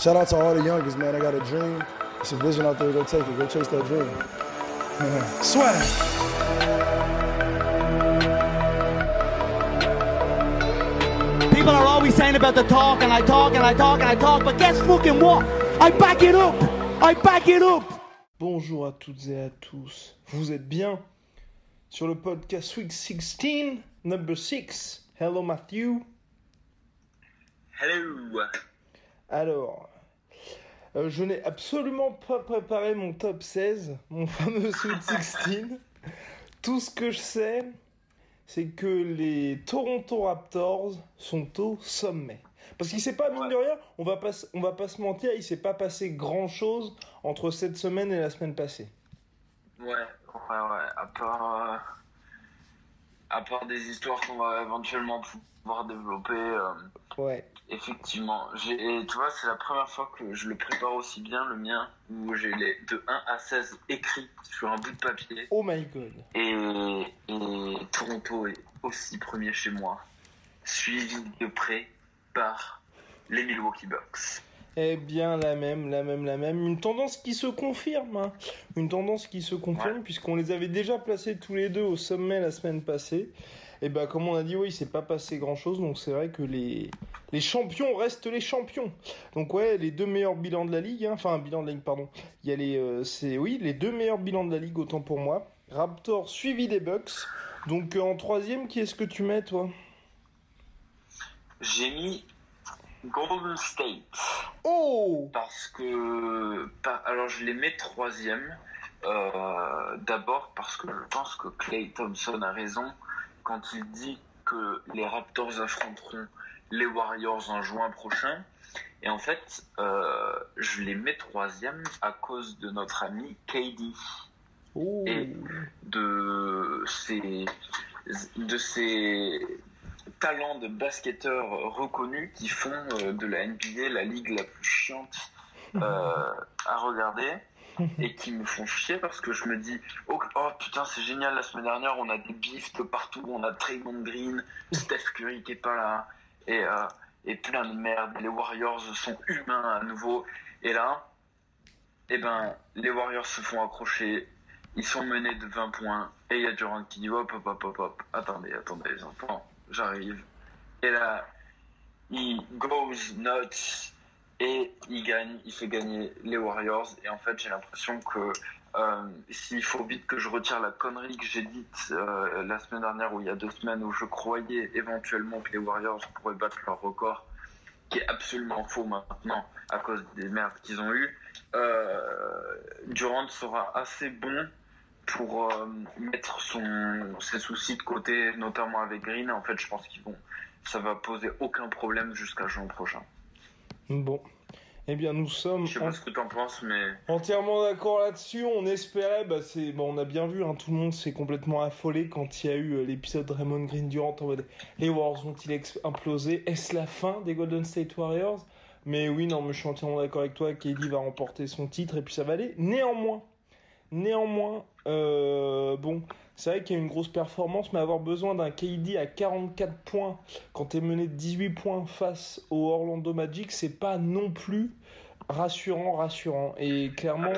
Shout out to all the youngest, man. I got a dream. It's a vision out there. Go take it. Go chase that dream. Swag. People are always saying about the talk, and I talk, and I talk, and I talk, but guess fucking what? I back it up! I back it up! Bonjour à toutes et à tous. Vous êtes bien sur le podcast Week 16, number 6. Hello Matthew. Hello. Alors, euh, je n'ai absolument pas préparé mon top 16, mon fameux Sweet 16. Tout ce que je sais, c'est que les Toronto Raptors sont au sommet. Parce qu'il s'est pas, mine de rien, on va pas, on va pas se mentir, il s'est pas passé grand chose entre cette semaine et la semaine passée. Ouais, ouais, ouais. À part, euh, à part des histoires qu'on va éventuellement pouvoir développer, euh, Ouais. Effectivement. J'ai, tu vois, c'est la première fois que je le prépare aussi bien, le mien, où j'ai les de 1 à 16 écrits sur un bout de papier. Oh my god. Et, et Toronto est aussi premier chez moi, suivi de près par les Milwaukee Bucks. Eh bien, la même, la même, la même. Une tendance qui se confirme. hein. Une tendance qui se confirme, Ouais. puisqu'on les avait déjà placés tous les deux au sommet la semaine passée. Et bah, comme on a dit, oui, il s'est pas passé grand chose. Donc, c'est vrai que les, les champions restent les champions. Donc, ouais, les deux meilleurs bilans de la ligue. hein. Enfin, bilan de la ligue, pardon. Il y a les. euh, c'est, oui, les deux meilleurs bilans de la ligue, autant pour moi. Raptors suivi des Bucks. Donc, euh, en troisième, qui est-ce que tu mets, toi? J'ai mis Golden State. Oh Parce que. alors, je les mets troisième. Euh, D'abord parce que je pense que Clay Thompson a raison quand il dit que les Raptors affronteront les Warriors en juin prochain. Et en fait, euh, je les mets troisième à cause de notre ami KD Et- de ses, de ses talents de basketteur reconnus qui font euh, de la NBA la ligue la plus chiante euh, à regarder et qui me font chier parce que je me dis oh, oh, putain c'est génial la semaine dernière on a des bifs de partout on a Draymond Green Steph Curry qui est pas là et, euh, et plein de merde les Warriors sont humains à nouveau et là eh ben les Warriors se font accrocher ils sont menés de 20 points et il y a Durant qui dit hop hop hop hop hop attendez attendez les enfants j'arrive et là il goes nuts et il gagne il fait gagner les Warriors et en fait j'ai l'impression que euh, s'il faut vite que je retire la connerie que j'ai dite euh, la semaine dernière ou il y a deux semaines où je croyais éventuellement que les Warriors pourraient battre leur record qui est absolument faux maintenant à cause des merdes qu'ils ont eues euh, Durant sera assez bon pour mettre son, ses soucis de côté, notamment avec Green. En fait, je pense qu'ils vont, ça va poser aucun problème jusqu'à juin prochain. Bon. Eh bien, nous sommes Je sais pas ce que t'en penses, mais entièrement d'accord là-dessus. On espérait, bah c'est, bon, on a bien vu, hein, tout le monde s'est complètement affolé quand il y a eu euh, l'épisode Raymond Green Durant en mode les Warriors vont-ils ex- imploser? Est-ce la fin des Golden State Warriors? Mais oui, non, mais je suis entièrement d'accord avec toi. KD va remporter son titre et puis ça va aller. Néanmoins, néanmoins, euh, bon, c'est vrai qu'il y a une grosse performance, mais avoir besoin d'un KD à 44 points quand tu es mené de 18 points face au Orlando Magic, c'est pas non plus rassurant, rassurant. Et clairement,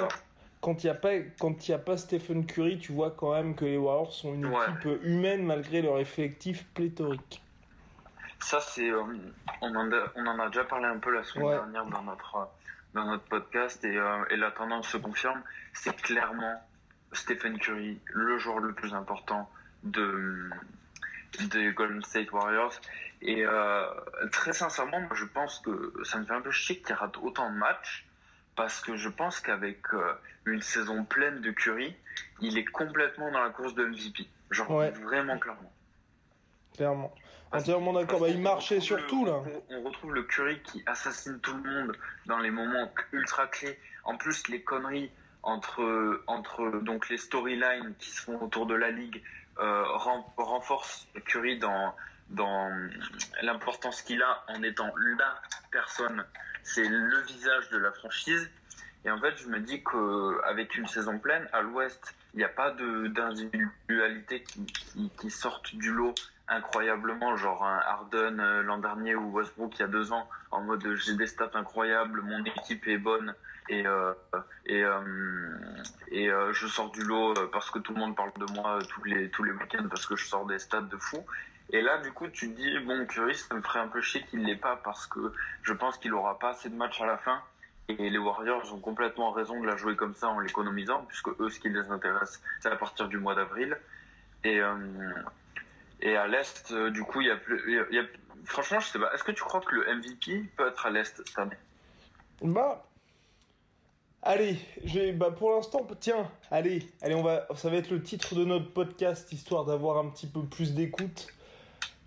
quand il n'y a, pas- quand il y a pas Stephen Curry, tu vois quand même que les Warriors sont une Ouais. équipe humaine malgré leur effectif pléthorique. ça, c'est, euh, on, en a, on en a déjà parlé un peu la semaine Ouais. dernière dans notre, euh, dans notre podcast et, euh, et la tendance se confirme. C'est clairement Stephen Curry, le joueur le plus important de, des Golden State Warriors. Et euh, très sincèrement, moi, je pense que ça me fait un peu chier qu'il rate autant de matchs parce que je pense qu'avec euh, une saison pleine de Curry, il est complètement dans la course de MVP. Genre Ouais. vraiment clairement. clairement. Entièrement d'accord. Bah, il marchait surtout là. On retrouve le Curry qui assassine tout le monde dans les moments ultra clés. En plus, les conneries entre entre donc les storylines qui se font autour de la ligue euh, renforcent Curry dans dans l'importance qu'il a en étant la personne. C'est le visage de la franchise. Et en fait, je me dis qu'avec une saison pleine, à l'Ouest, il n'y a pas d'individualité qui, qui, qui du lot incroyablement, genre un Harden euh, l'an dernier ou Westbrook il y a deux ans, en mode j'ai des stats incroyables, mon équipe est bonne et euh, et euh, et euh, je sors du lot parce que tout le monde parle de moi tous les tous les week-ends parce que je sors des stats de fou. Et là, du coup, tu te dis bon, Curry, ça me ferait un peu chier qu'il l'ait pas parce que je pense qu'il aura pas assez de matchs à la fin. Et les Warriors ont complètement raison de la jouer comme ça en l'économisant, puisque eux, ce qui les intéresse, c'est à partir du mois d'avril. Et, et à l'Est, du coup, il y a. Y a, franchement, je sais pas. Est-ce que tu crois que le MVP peut être à l'Est cette année? Bah. Allez, j'ai bah pour l'instant, tiens, allez, allez, on va, ça va être le titre de notre podcast histoire d'avoir un petit peu plus d'écoute.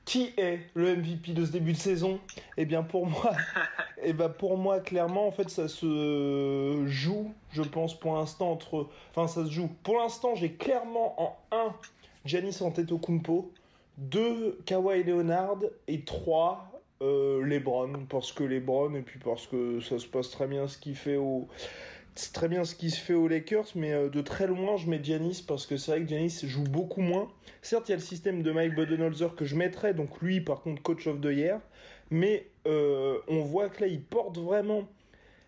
Qui est le MVP de ce début de saison? Eh bien pour moi, eh ben pour moi clairement en fait ça se joue, je pense pour l'instant entre, enfin ça se joue. Pour l'instant j'ai clairement en 1 Giannis Antetokounmpo, 2 Kawhi Leonard et 3 euh, LeBron parce que LeBron et puis parce que ça se passe très bien ce qu'il fait au c'est très bien ce qui se fait aux Lakers, mais euh, de très loin, je mets Giannis parce que c'est vrai que Giannis joue beaucoup moins. Certes, il y a le système de Mike Budenholzer que je mettrais, donc lui, par contre, coach of the year. Mais euh, on voit que là, il porte vraiment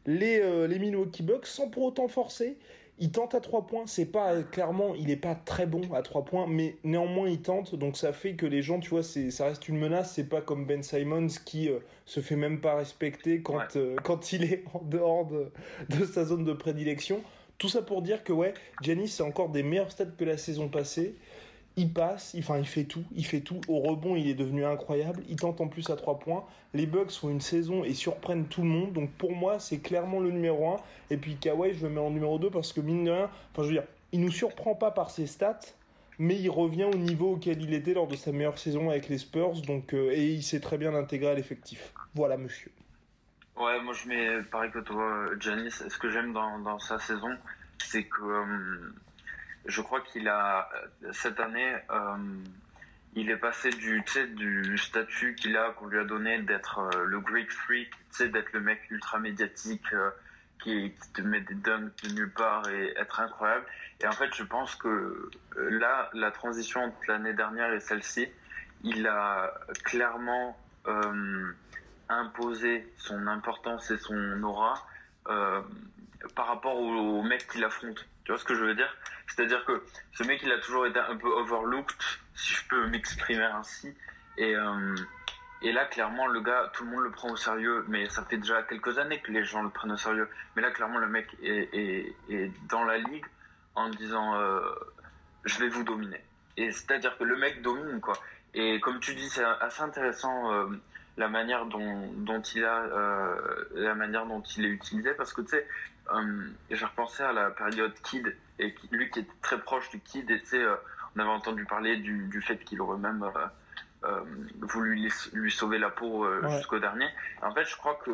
les, euh, les Milwaukee Bucks sans pour autant forcer. Il tente à 3 points, c'est pas clairement, il est pas très bon à 3 points, mais néanmoins il tente, donc ça fait que les gens, tu vois, ça reste une menace, c'est pas comme Ben Simons qui euh, se fait même pas respecter quand, Ouais. euh, quand il est en dehors de, de sa zone de prédilection. Tout ça pour dire que ouais, Giannis c'est encore des meilleurs stats que la saison passée. Il passe, il- fait tout, il fait tout. Au rebond, il est devenu incroyable. Il tente en plus à 3 points. Les Bucks font une saison et surprennent tout le monde. Donc pour moi, c'est clairement le numéro 1. Et puis Kawhi, je le mets en numéro 2 parce que mine de rien, enfin je veux dire, il nous surprend pas par ses stats, mais il revient au niveau auquel il était lors de sa meilleure saison avec les Spurs. Donc euh, et il s'est très bien intégré à l'effectif. Voilà, monsieur. Ouais, moi je mets pareil que toi, Janis. Ce que j'aime dans, dans sa saison, c'est que euh, je crois qu'il a cette année, euh, il est passé du, statut qu'il a, qu'on lui a donné d'être euh, le Greek freak, d'être le mec ultra médiatique euh, qui, te met des dunks de nulle part et être incroyable. Et en fait, je pense que euh, là, la transition entre l'année dernière et celle-ci, il a clairement euh, imposer son importance et son aura euh, par rapport au, au mec qu'il affronte. Tu vois ce que je veux dire? C'est-à-dire que ce mec, il a toujours été un peu overlooked, si je peux m'exprimer ainsi. Et, euh, et là, clairement, le gars, tout le monde le prend au sérieux, mais ça fait déjà quelques années que les gens le prennent au sérieux. Mais là, clairement, le mec est, est, est dans la ligue en disant euh, je vais vous dominer. Et c'est-à-dire que le mec domine, quoi. Et comme tu dis, c'est assez intéressant euh, la manière dont, dont il a, euh, la manière dont il est utilisé, parce que tu sais, euh, j'ai repensé à la période Kid, et lui qui était très proche du Kid, et tu sais, euh, on avait entendu parler du, du fait qu'il aurait même euh, voulu lui, sauver la peau Ouais. jusqu'au dernier. En fait, je crois que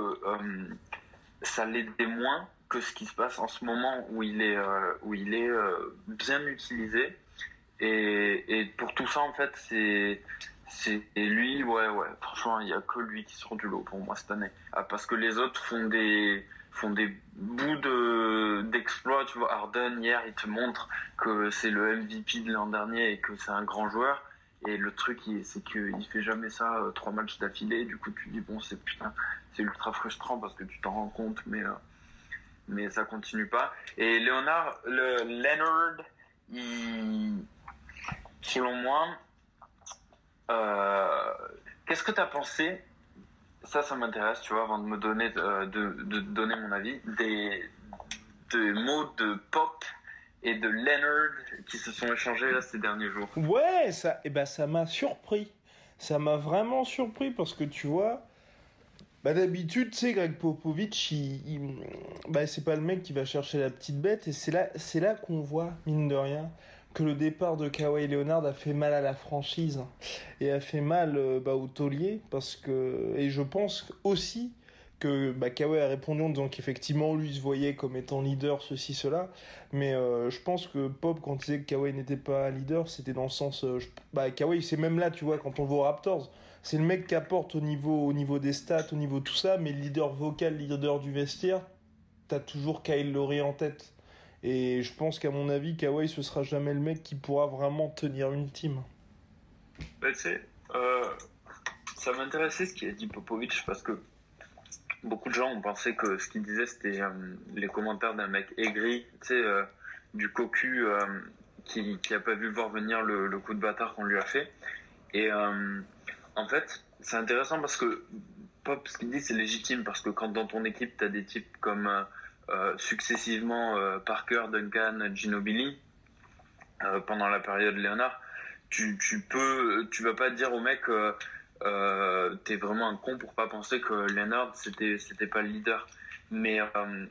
ça l'aidait moins que ce qui se passe en ce moment où il est, où il est bien utilisé. Et, et pour tout ça, en fait, c'est c'est lui, ouais, ouais. Franchement, il y a que lui qui sort du lot pour moi cette année. Ah, parce que les autres font des font des bouts de d'exploits. Tu vois, Harden hier, il te montre que c'est le MVP de l'an dernier et que c'est un grand joueur. Et le truc, c'est qu'il fait jamais ça euh, trois matchs d'affilée. Du coup, tu dis bon, c'est putain, c'est ultra frustrant parce que tu t'en rends compte, mais euh, mais ça continue pas. Et Leonard, le Leonard, il, selon moi, euh, qu'est-ce que t'as pensé? Ça, ça m'intéresse, tu vois, avant de me donner, euh, de, donner mon avis, des, des mots de Pop et de Leonard qui se sont échangés là ces derniers jours. Ouais, ça, et ben ça m'a surpris. Ça m'a vraiment surpris parce que tu vois, bah d'habitude, tu sais, Greg Popovich, il, il- bah c'est pas le mec qui va chercher la petite bête et c'est là, c'est là qu'on voit mine de rien que le départ de Kawhi Leonard a fait mal à la franchise et a fait mal euh, bah, au taulier parce que et je pense aussi que bah, Kawhi a répondu en disant qu'effectivement lui se voyait comme étant leader ceci cela. Mais euh, je pense que Pop quand il disait que Kawhi n'était pas leader c'était dans le sens euh, bah Kawhi c'est même là tu vois quand on voit aux Raptors c'est le mec qui apporte au niveau au niveau des stats au niveau de tout ça mais le leader vocal leader du vestiaire t'as toujours Kyle Lowry en tête et je pense qu'à mon avis, Kawhi, ce sera jamais le mec qui pourra vraiment tenir une team. Tu sais, euh, ça m'intéressait ce qu'il a dit Popovic parce que beaucoup de gens ont pensé que ce qu'il disait c'était euh, les commentaires d'un mec aigri, tu sais, euh, du cocu euh, qui, qui a pas vu voir venir le, le coup de bâtard qu'on lui a fait. Et en fait, c'est intéressant parce que Pop, ce qu'il dit, c'est légitime parce que quand dans ton équipe, tu as des types comme successivement euh, Parker, Duncan, Ginobili, euh, pendant la période Léonard, tu, tu peux, tu vas pas dire au mec, euh, euh, t'es vraiment un con pour pas penser que Leonard c'était c'était pas le leader. Mais euh,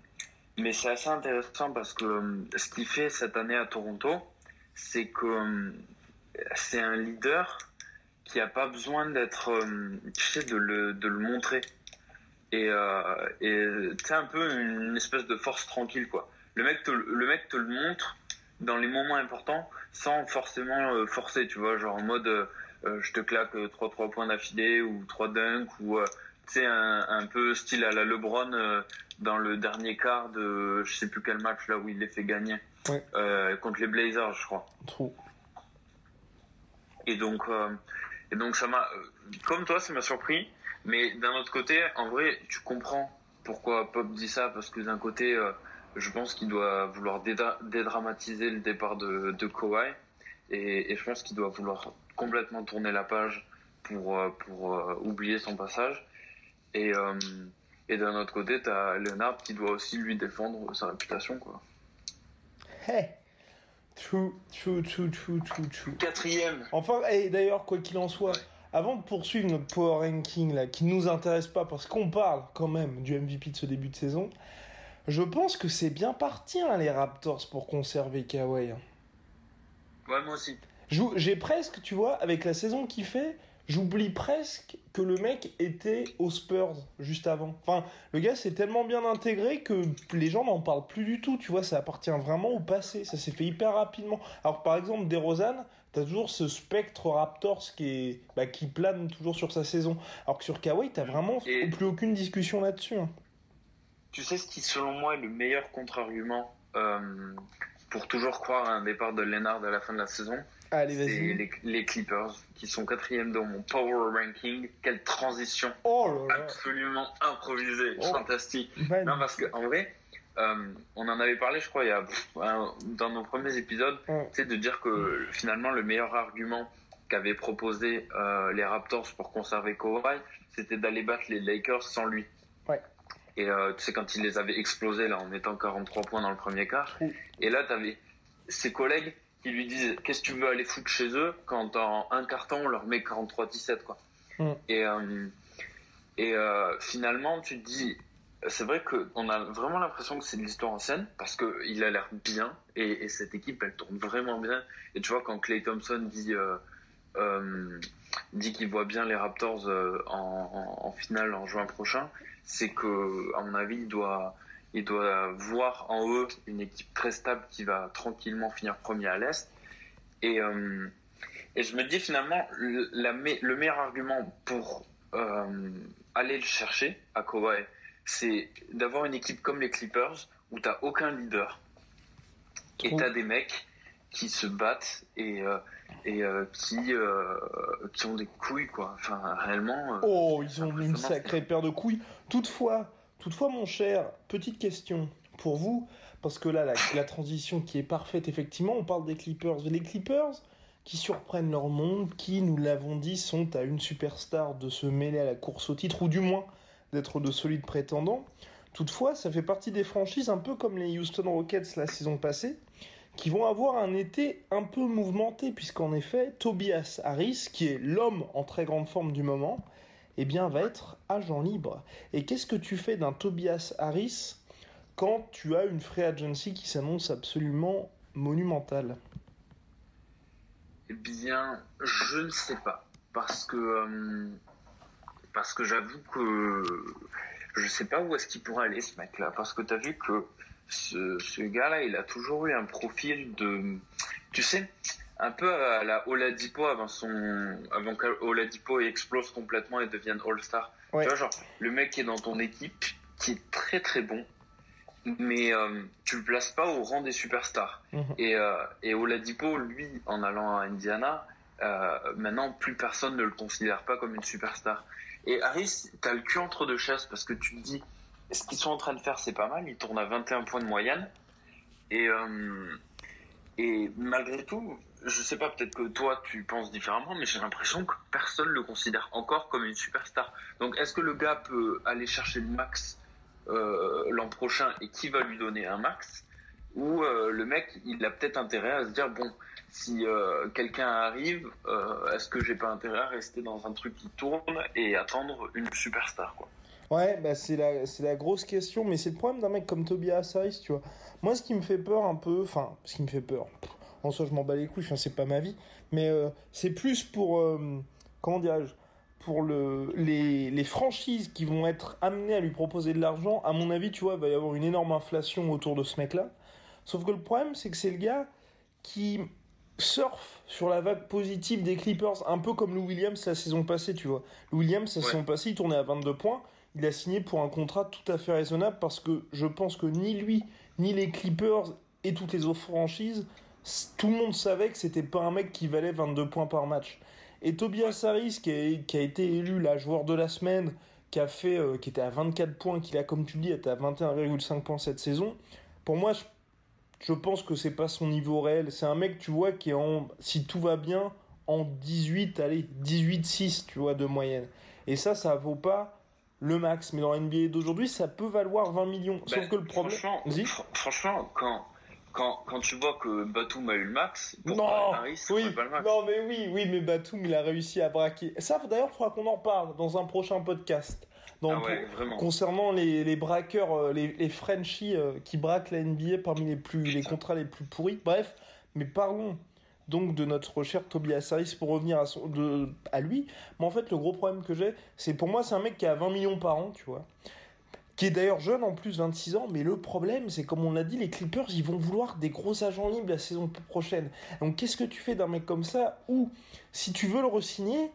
mais c'est assez intéressant parce que euh, ce qu'il fait cette année à Toronto, c'est que euh, c'est un leader qui a pas besoin d'être, euh, tu sais, de le de le montrer. Et euh, c'est un peu une espèce de force tranquille quoi. Le mec te, le mec te le montre dans les moments importants sans forcément euh, forcer, tu vois, genre en mode euh, euh, je te claque 3 3 points d'affilée ou 3 dunks ou euh, tu sais un, un peu style à la LeBron euh, dans le dernier quart de je sais plus quel match là où il les fait gagner Ouais. euh, contre les Blazers, je crois. Trop. Et donc, euh, et donc ça m'a, comme toi, ça m'a surpris. Mais d'un autre côté, en vrai, tu comprends pourquoi Pop dit ça, parce que d'un côté, euh, je pense qu'il doit vouloir dédra- dédramatiser le départ de, de Kawhi, et, et je pense qu'il doit vouloir complètement tourner la page pour euh, pour euh, oublier son passage. Et euh, et d'un autre côté, t'as Leonard qui doit aussi lui défendre sa réputation, quoi. Hey True, true, true, true, true, true. Quatrième. Enfin, et d'ailleurs, quoi qu'il en soit, avant de poursuivre notre power ranking là, qui nous intéresse pas parce qu'on parle quand même du MVP de ce début de saison, je pense que c'est bien parti hein, les Raptors pour conserver Kawhi. hein. Ouais, moi aussi. J'ai presque, tu vois, avec la saison qu'il fait, j'oublie presque que le mec était aux Spurs juste avant. Enfin, le gars s'est tellement bien intégré que les gens n'en parlent plus du tout, tu vois, ça appartient vraiment au passé, ça s'est fait hyper rapidement. Alors par exemple, DeRozan, t'as toujours ce spectre Raptors qui, est, bah, qui plane toujours sur sa saison. Alors que sur Kawhi, t'as vraiment Et- plus aucune discussion là-dessus. hein. Tu sais ce qui, selon moi, est le meilleur contre-argument euh, pour toujours croire à un départ de Leonard à la fin de la saison? Allez, vas-y. les, les Clippers, qui sont quatrième dans mon power ranking. Quelle transition Oh là là. absolument improvisée, Oh. fantastique. Man. Non, parce que en vrai, euh, on en avait parlé, je crois, il y a, pff, un- dans nos premiers épisodes, tu sais, de dire que finalement, le meilleur argument qu'avaient proposé euh, les Raptors pour conserver Kawhi, c'était d'aller battre les Lakers sans lui. Ouais. Et euh, tu sais, quand il les avait explosés, là, en mettant 43 points dans le premier quart, et là, t'avais ses collègues qui lui disent Qu'est-ce que tu veux aller foutre chez eux? quand en un carton, on leur met 43-17, quoi. Mm. Et, euh, et euh, finalement, tu te dis c'est vrai qu'on a vraiment l'impression que c'est de l'histoire ancienne parce que il a l'air bien et, et cette équipe elle tourne vraiment bien. Et tu vois quand Clay Thompson dit euh, euh, dit qu'il voit bien les Raptors euh, en, finale en juin prochain c'est que à mon avis il doit il doit voir en eux une équipe très stable qui va tranquillement finir premier à l'est. Et et je me dis finalement le, meilleur argument pour aller le chercher à Kawhi c'est d'avoir une équipe comme les Clippers où t'as aucun leader et Trop. t'as des mecs qui se battent et euh, et euh, qui euh, qui ont des couilles quoi enfin réellement Oh, ils ont une sacrée paire de couilles. Toutefois, toutefois, mon cher, petite question pour vous, parce que là, la, la transition qui est parfaite, effectivement, on parle des Clippers. Les Clippers qui surprennent leur monde, qui, nous l'avons dit, sont à une superstar de se mêler à la course au titre, ou du moins d'être de solides prétendants. Toutefois, ça fait partie des franchises, un peu comme les Houston Rockets la saison passée, qui vont avoir un été un peu mouvementé, puisqu'en effet, Tobias Harris, qui est l'homme en très grande forme du moment, eh bien, va être agent libre. Et qu'est-ce que tu fais d'un Tobias Harris quand tu as une free agency qui s'annonce absolument monumentale? Eh bien, je ne sais pas. Parce que, euh, parce que j'avoue que je sais pas où est-ce qu'il pourrait aller ce mec-là. Parce que tu as vu que ce, ce gars-là, il a toujours eu un profil de, tu sais, un peu à la Oladipo avant son, avant qu'Oladipo explose complètement et devienne All-Star. Ouais. Tu vois, genre, le mec qui est dans ton équipe, qui est très très bon, mais euh, tu le places pas au rang des superstars. Mhm. Et, euh, et Oladipo, lui, en allant à Indiana, euh, maintenant plus personne ne le considère pas comme une superstar. Et Harris, t'as le cul entre deux chaises parce que tu te dis, ce qu'ils sont en train de faire, c'est pas mal. Ils tournent à 21 points de moyenne. Et, euh, et malgré tout, je sais pas, peut-être que toi tu penses différemment, mais j'ai l'impression que personne le considère encore comme une superstar. Donc est-ce que le gars peut aller chercher le max euh, l'an prochain et qui va lui donner un max? Ou euh, le mec, il a peut-être intérêt à se dire, bon, si euh, quelqu'un arrive, euh, est-ce que j'ai pas intérêt à rester dans un truc qui tourne et attendre une superstar quoi? Ouais, bah c'est la, la grosse question, mais c'est le problème d'un mec comme Tobias Harris, tu vois. Moi, ce qui me fait peur un peu, enfin, ce qui me fait peur, en soi, je m'en bats les couilles, enfin, c'est pas ma vie, mais euh, c'est plus pour, comment dirais-je, pour le, les, les franchises qui vont être amenées à lui proposer de l'argent, à mon avis, tu vois, il va y avoir une énorme inflation autour de ce mec-là. Sauf que le problème, c'est que c'est le gars qui surfe sur la vague positive des Clippers, un peu comme Lou Williams la saison passée, tu vois. Lou Williams, la Ouais. saison passée, il tournait à 22 points. Il a signé pour un contrat tout à fait raisonnable parce que je pense que ni lui, ni les Clippers et toutes les autres franchises, tout le monde savait que c'était pas un mec qui valait 22 points par match. Et Tobias Harris, qui a, qui a été élu la joueur de la semaine, qui a fait, euh, qui était à 24 points, qui a, comme tu le dis, été à 21,5 points cette saison, pour moi, je, je pense que c'est pas son niveau réel. C'est un mec, tu vois, qui est en, si tout va bien, en 18, allez, 18-6, tu vois, de moyenne. Et ça, ça vaut pas le max. Mais dans la NBA d'aujourd'hui, ça peut valoir 20 millions. Sauf Ben, que le problème. Franchement, fr- franchement quand, quand, quand tu vois que Batum a eu le max, pour Non, c'est oui, pas le max. non, mais oui, oui, mais Batum, il a réussi à braquer. Ça, d'ailleurs, il faudra qu'on en parle dans un prochain podcast. Ah ouais. Concernant les, les braqueurs, euh, les, les Frenchies euh, qui braquent la NBA parmi les, plus, les contrats les plus pourris. Bref, mais parlons donc de notre cher Tobias Harris pour revenir à, son, de, à lui. Mais en fait, le gros problème que j'ai, c'est pour moi, c'est un mec qui a 20 millions par an, tu vois. Qui est d'ailleurs jeune en plus, 26 ans. Mais le problème, c'est comme on l'a dit, les Clippers, ils vont vouloir des gros agents libres la saison prochaine. Donc qu'est-ce que tu fais d'un mec comme ça? Ou si tu veux le re-signer,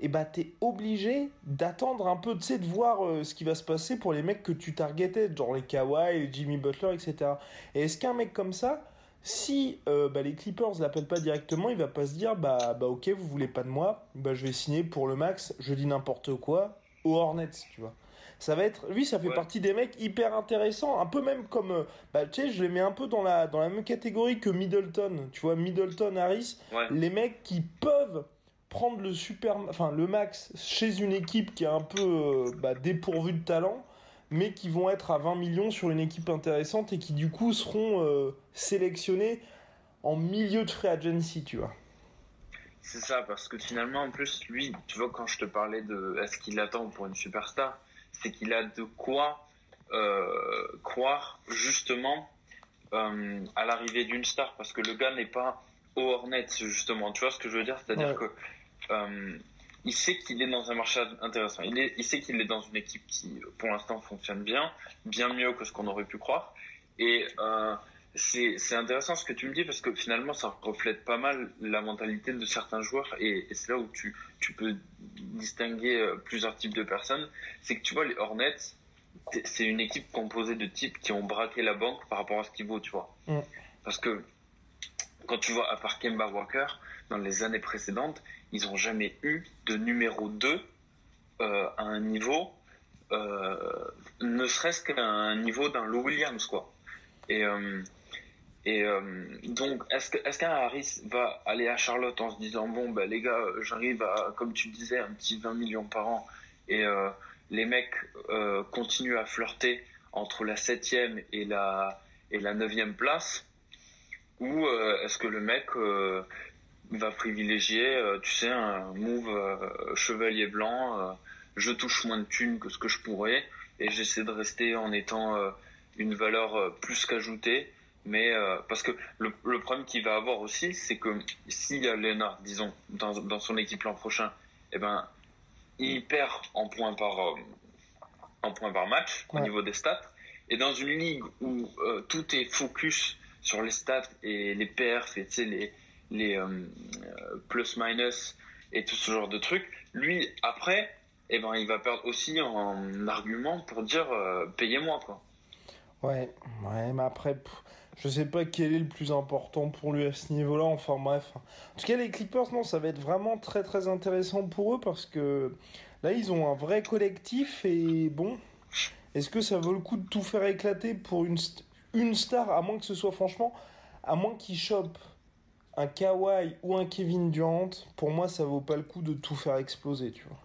et bah t'es obligé d'attendre un peu, tu sais, de voir euh, ce qui va se passer pour les mecs que tu targetais, genre les Kawhi, les Jimmy Butler, etc. Et est-ce qu'un mec comme ça, si euh, bah, les Clippers l'appellent pas directement, il va pas se dire bah, bah ok, vous voulez pas de moi, bah je vais signer pour le max, je dis n'importe quoi, aux Hornets, tu vois. Ça va être, lui, ça fait Ouais. partie des mecs hyper intéressants, un peu même comme, euh, bah tu sais, je les mets un peu dans la, dans la même catégorie que Middleton, tu vois, Middleton, Harris, Ouais. les mecs qui peuvent prendre le super, enfin le max chez une équipe qui est un peu euh, bah, dépourvue de talent, mais qui vont être à 20 millions sur une équipe intéressante et qui du coup seront euh, sélectionnés en milieu de free agency, tu vois. C'est ça, parce que finalement, en plus, lui, tu vois, quand je te parlais de est-ce qu'il attend pour une superstar, c'est qu'il a de quoi euh, croire justement euh, à l'arrivée d'une star, parce que le gars n'est pas au Hornets, justement. Tu vois ce que je veux dire? C'est-à-dire Ouais. que euh, il sait qu'il est dans un marché intéressant. Il, est, il sait qu'il est dans une équipe qui, pour l'instant, fonctionne bien, bien mieux que ce qu'on aurait pu croire. Et euh, c'est intéressant ce que tu me dis parce que finalement ça reflète pas mal la mentalité de certains joueurs et, et c'est là où tu, tu peux distinguer euh, plusieurs types de personnes. C'est que tu vois les Hornets, c'est une équipe composée de types qui ont braqué la banque par rapport à ce qu'il vaut, tu vois. Mm. Parce que quand tu vois à part Kemba Walker, dans les années précédentes, ils ont jamais eu de numéro 2 euh, à un niveau, euh, ne serait-ce qu'à un niveau d'un Lou Williams, quoi. Et, euh, et donc, est-ce qu'un Harris va aller à Charlotte en se disant bon bah les gars, j'arrive à comme tu disais un petit 20 millions par an et les mecs continuent à flirter entre la septième et la et la place ou est-ce que le mec va privilégier euh, tu sais un move euh, chevalier blanc euh, je touche moins de thunes que ce que je pourrais et j'essaie de rester en étant une valeur plus qu'ajoutée Mais euh, parce que le, le problème qu'il va avoir aussi, c'est que s'il y a Leonard, disons, dans, dans son équipe l'an prochain, eh ben, il perd en points par, euh, en points par match au niveau des stats. Et dans une ligue où euh, tout est focus sur les stats et les perfs et les, les euh, euh, plus-minus et tout ce genre de trucs, lui, après, eh ben, il va perdre aussi en argument pour dire euh, payez-moi. quoi. Ouais, ouais, mais après, pff, je sais pas quel est le plus important pour lui à ce niveau-là. Enfin bref. En tout cas, les Clippers, non, ça va être vraiment très très intéressant pour eux parce que là, ils ont un vrai collectif et bon, est-ce que ça vaut le coup de tout faire éclater pour une, une star, à moins que ce soit franchement, à moins qu'ils chopent? Un Kawhi ou un Kevin Durant, pour moi, ça vaut pas le coup de tout faire exploser, tu vois.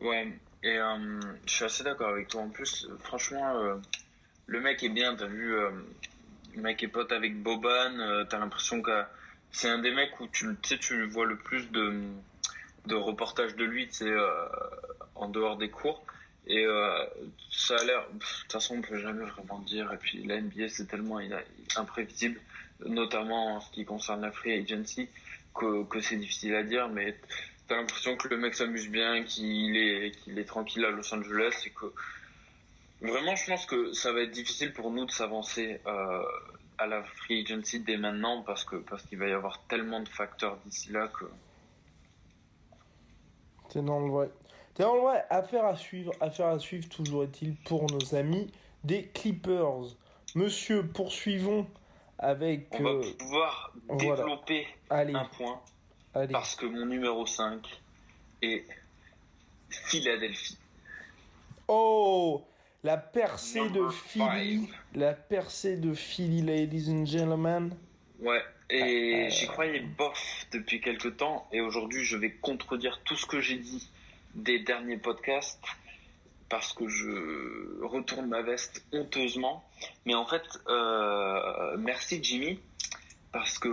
Ouais, et euh, je suis assez d'accord avec toi. En plus, franchement, euh, le mec est bien. T'as vu, euh, le mec est pote avec Boban. T'as l'impression que c'est un des mecs où tu, tu vois le plus de, de reportages de lui, en dehors des cours. Et ça a l'air. De toute façon, on peut jamais vraiment dire. Et puis la NBA, c'est tellement imprévisible, notamment en ce qui concerne la free agency, que, c'est difficile à dire. Mais t'as l'impression que le mec s'amuse bien, qu'il est, qu'il est tranquille à Los Angeles et que vraiment, je pense que ça va être difficile pour nous de s'avancer euh, à la free agency dès maintenant parce que parce qu'il va y avoir tellement de facteurs d'ici là que T'es dans le vrai. T'es dans le vrai. Affaire à suivre, affaire à suivre, toujours est-il pour nos amis des Clippers. Monsieur, poursuivons avec. on euh, va pouvoir voilà. développer allez, un point allez. parce que mon numéro 5 est Philadelphie. Oh La percée de Philly. five. La percée de Philly, ladies and gentlemen. Ouais, et Euh, j'y croyais bof depuis quelques temps, et aujourd'hui je vais contredire tout ce que j'ai dit des derniers podcasts, parce que je retourne ma veste honteusement. Mais en fait, euh, merci Jimmy, parce que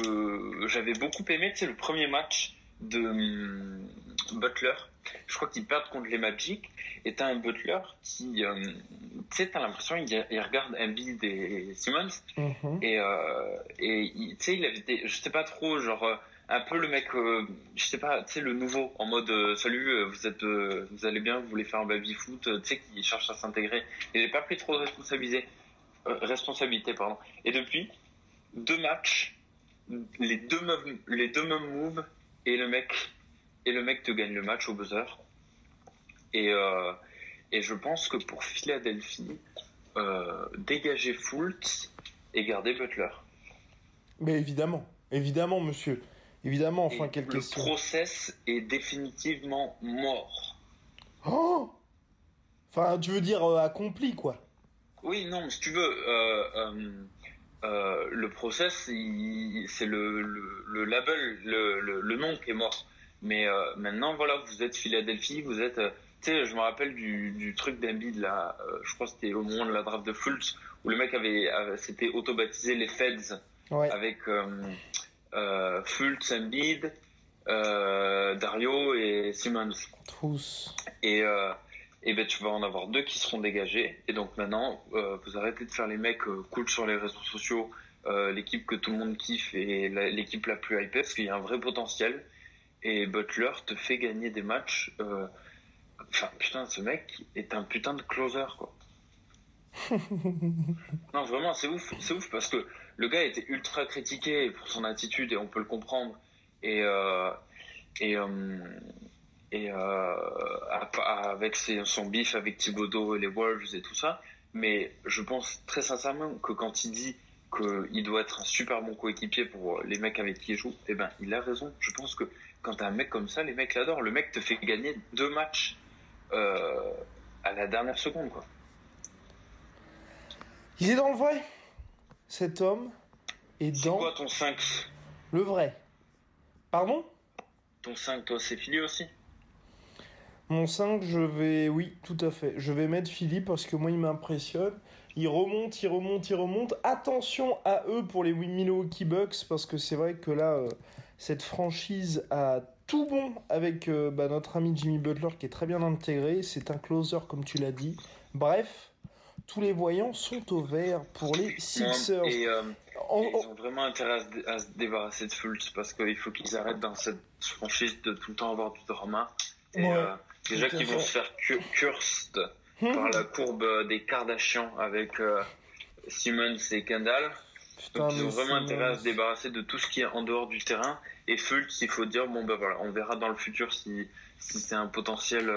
j'avais beaucoup aimé, tu sais, le premier match de hum, Butler. Je crois qu'ils perdent contre les Magic, et t'as un Butler qui, euh, tu sais, t'as l'impression il, il regarde Embiid et Simmons, Mhm. et, euh, et tu sais, il avait été, je sais pas trop, genre euh, un peu le mec, euh, je sais pas, tu sais, le nouveau, en mode euh, salut, euh, vous êtes, vous allez bien, vous voulez faire un baby foot, tu sais, qui cherche à s'intégrer. Il n'avait pas pris trop de responsabilité, pardon. Et depuis deux matchs, les deux mêmes, les deux moves, et le mec, et le mec te gagne le match au buzzer. Et et je pense que pour Philadelphie, dégager Fultz et garder Butler. Mais évidemment, évidemment, monsieur. Évidemment, enfin, Et quelle le question. process est définitivement mort. Oh Enfin, tu veux dire euh, accompli, quoi. Oui, non, mais si tu veux, euh, euh, le process, c'est le, le, le label, le, nom qui est mort. Mais maintenant, voilà, vous êtes Philadelphie, vous êtes... tu sais, je me rappelle du, du truc d'Embiid, là, je crois que c'était au moment de la draft de Fultz, où le mec avait, avait s'était auto-baptisé les Feds. Ouais. avec euh, Fultz, Embiid, euh, Dario et Simmons. Trousse. Et, euh, et ben tu vas en avoir deux qui seront dégagés. Et donc maintenant, euh, vous arrêtez de faire les mecs euh, cool sur les réseaux sociaux, l'équipe que tout le monde kiffe et l'équipe la plus hypée, parce qu'il y a un vrai potentiel. Et Butler te fait gagner des matchs. Enfin, putain, ce mec est un putain de closer, quoi. non, vraiment, c'est ouf, c'est ouf parce que le gars était ultra critiqué pour son attitude et on peut le comprendre. Et euh, et euh, et euh, avec son bif avec Thibodeau et les Wolves et tout ça. Mais je pense très sincèrement que quand il dit qu'il doit être un super bon coéquipier pour les mecs avec qui il joue, eh ben il a raison. Je pense que quand t'as un mec comme ça, les mecs l'adorent. Le mec te fait gagner deux matchs euh, à la dernière seconde, quoi. Il est dans le vrai? Cet homme est C'est dans quoi ton 5 le vrai. Pardon? Ton 5, toi, c'est Philly aussi? Mon 5, je vais. Oui, tout à fait. Je vais mettre Philippe parce que moi, il m'impressionne. Il remonte, il remonte, il remonte. Attention à eux pour les Milwaukee Bucks parce que c'est vrai que là, euh, cette franchise a tout bon avec euh, bah, notre ami Jimmy Butler qui est très bien intégré. C'est un closer, comme tu l'as dit. Bref, tous les voyants sont au vert pour les Sixers. Et, euh, ils ont vraiment intérêt à se, débarrasser de Fultz parce qu'il faut qu'ils arrêtent dans cette franchise de tout le temps avoir du drama. Et, euh, déjà qu'ils vont se faire cursed hmm. par la courbe des Kardashians avec euh, Simmons et Kendall. Donc ils ont vraiment intérêt à se débarrasser de tout ce qui est en dehors du terrain. Et Fultz, il faut dire, bon ben voilà, on verra dans le futur si, si c'est un potentiel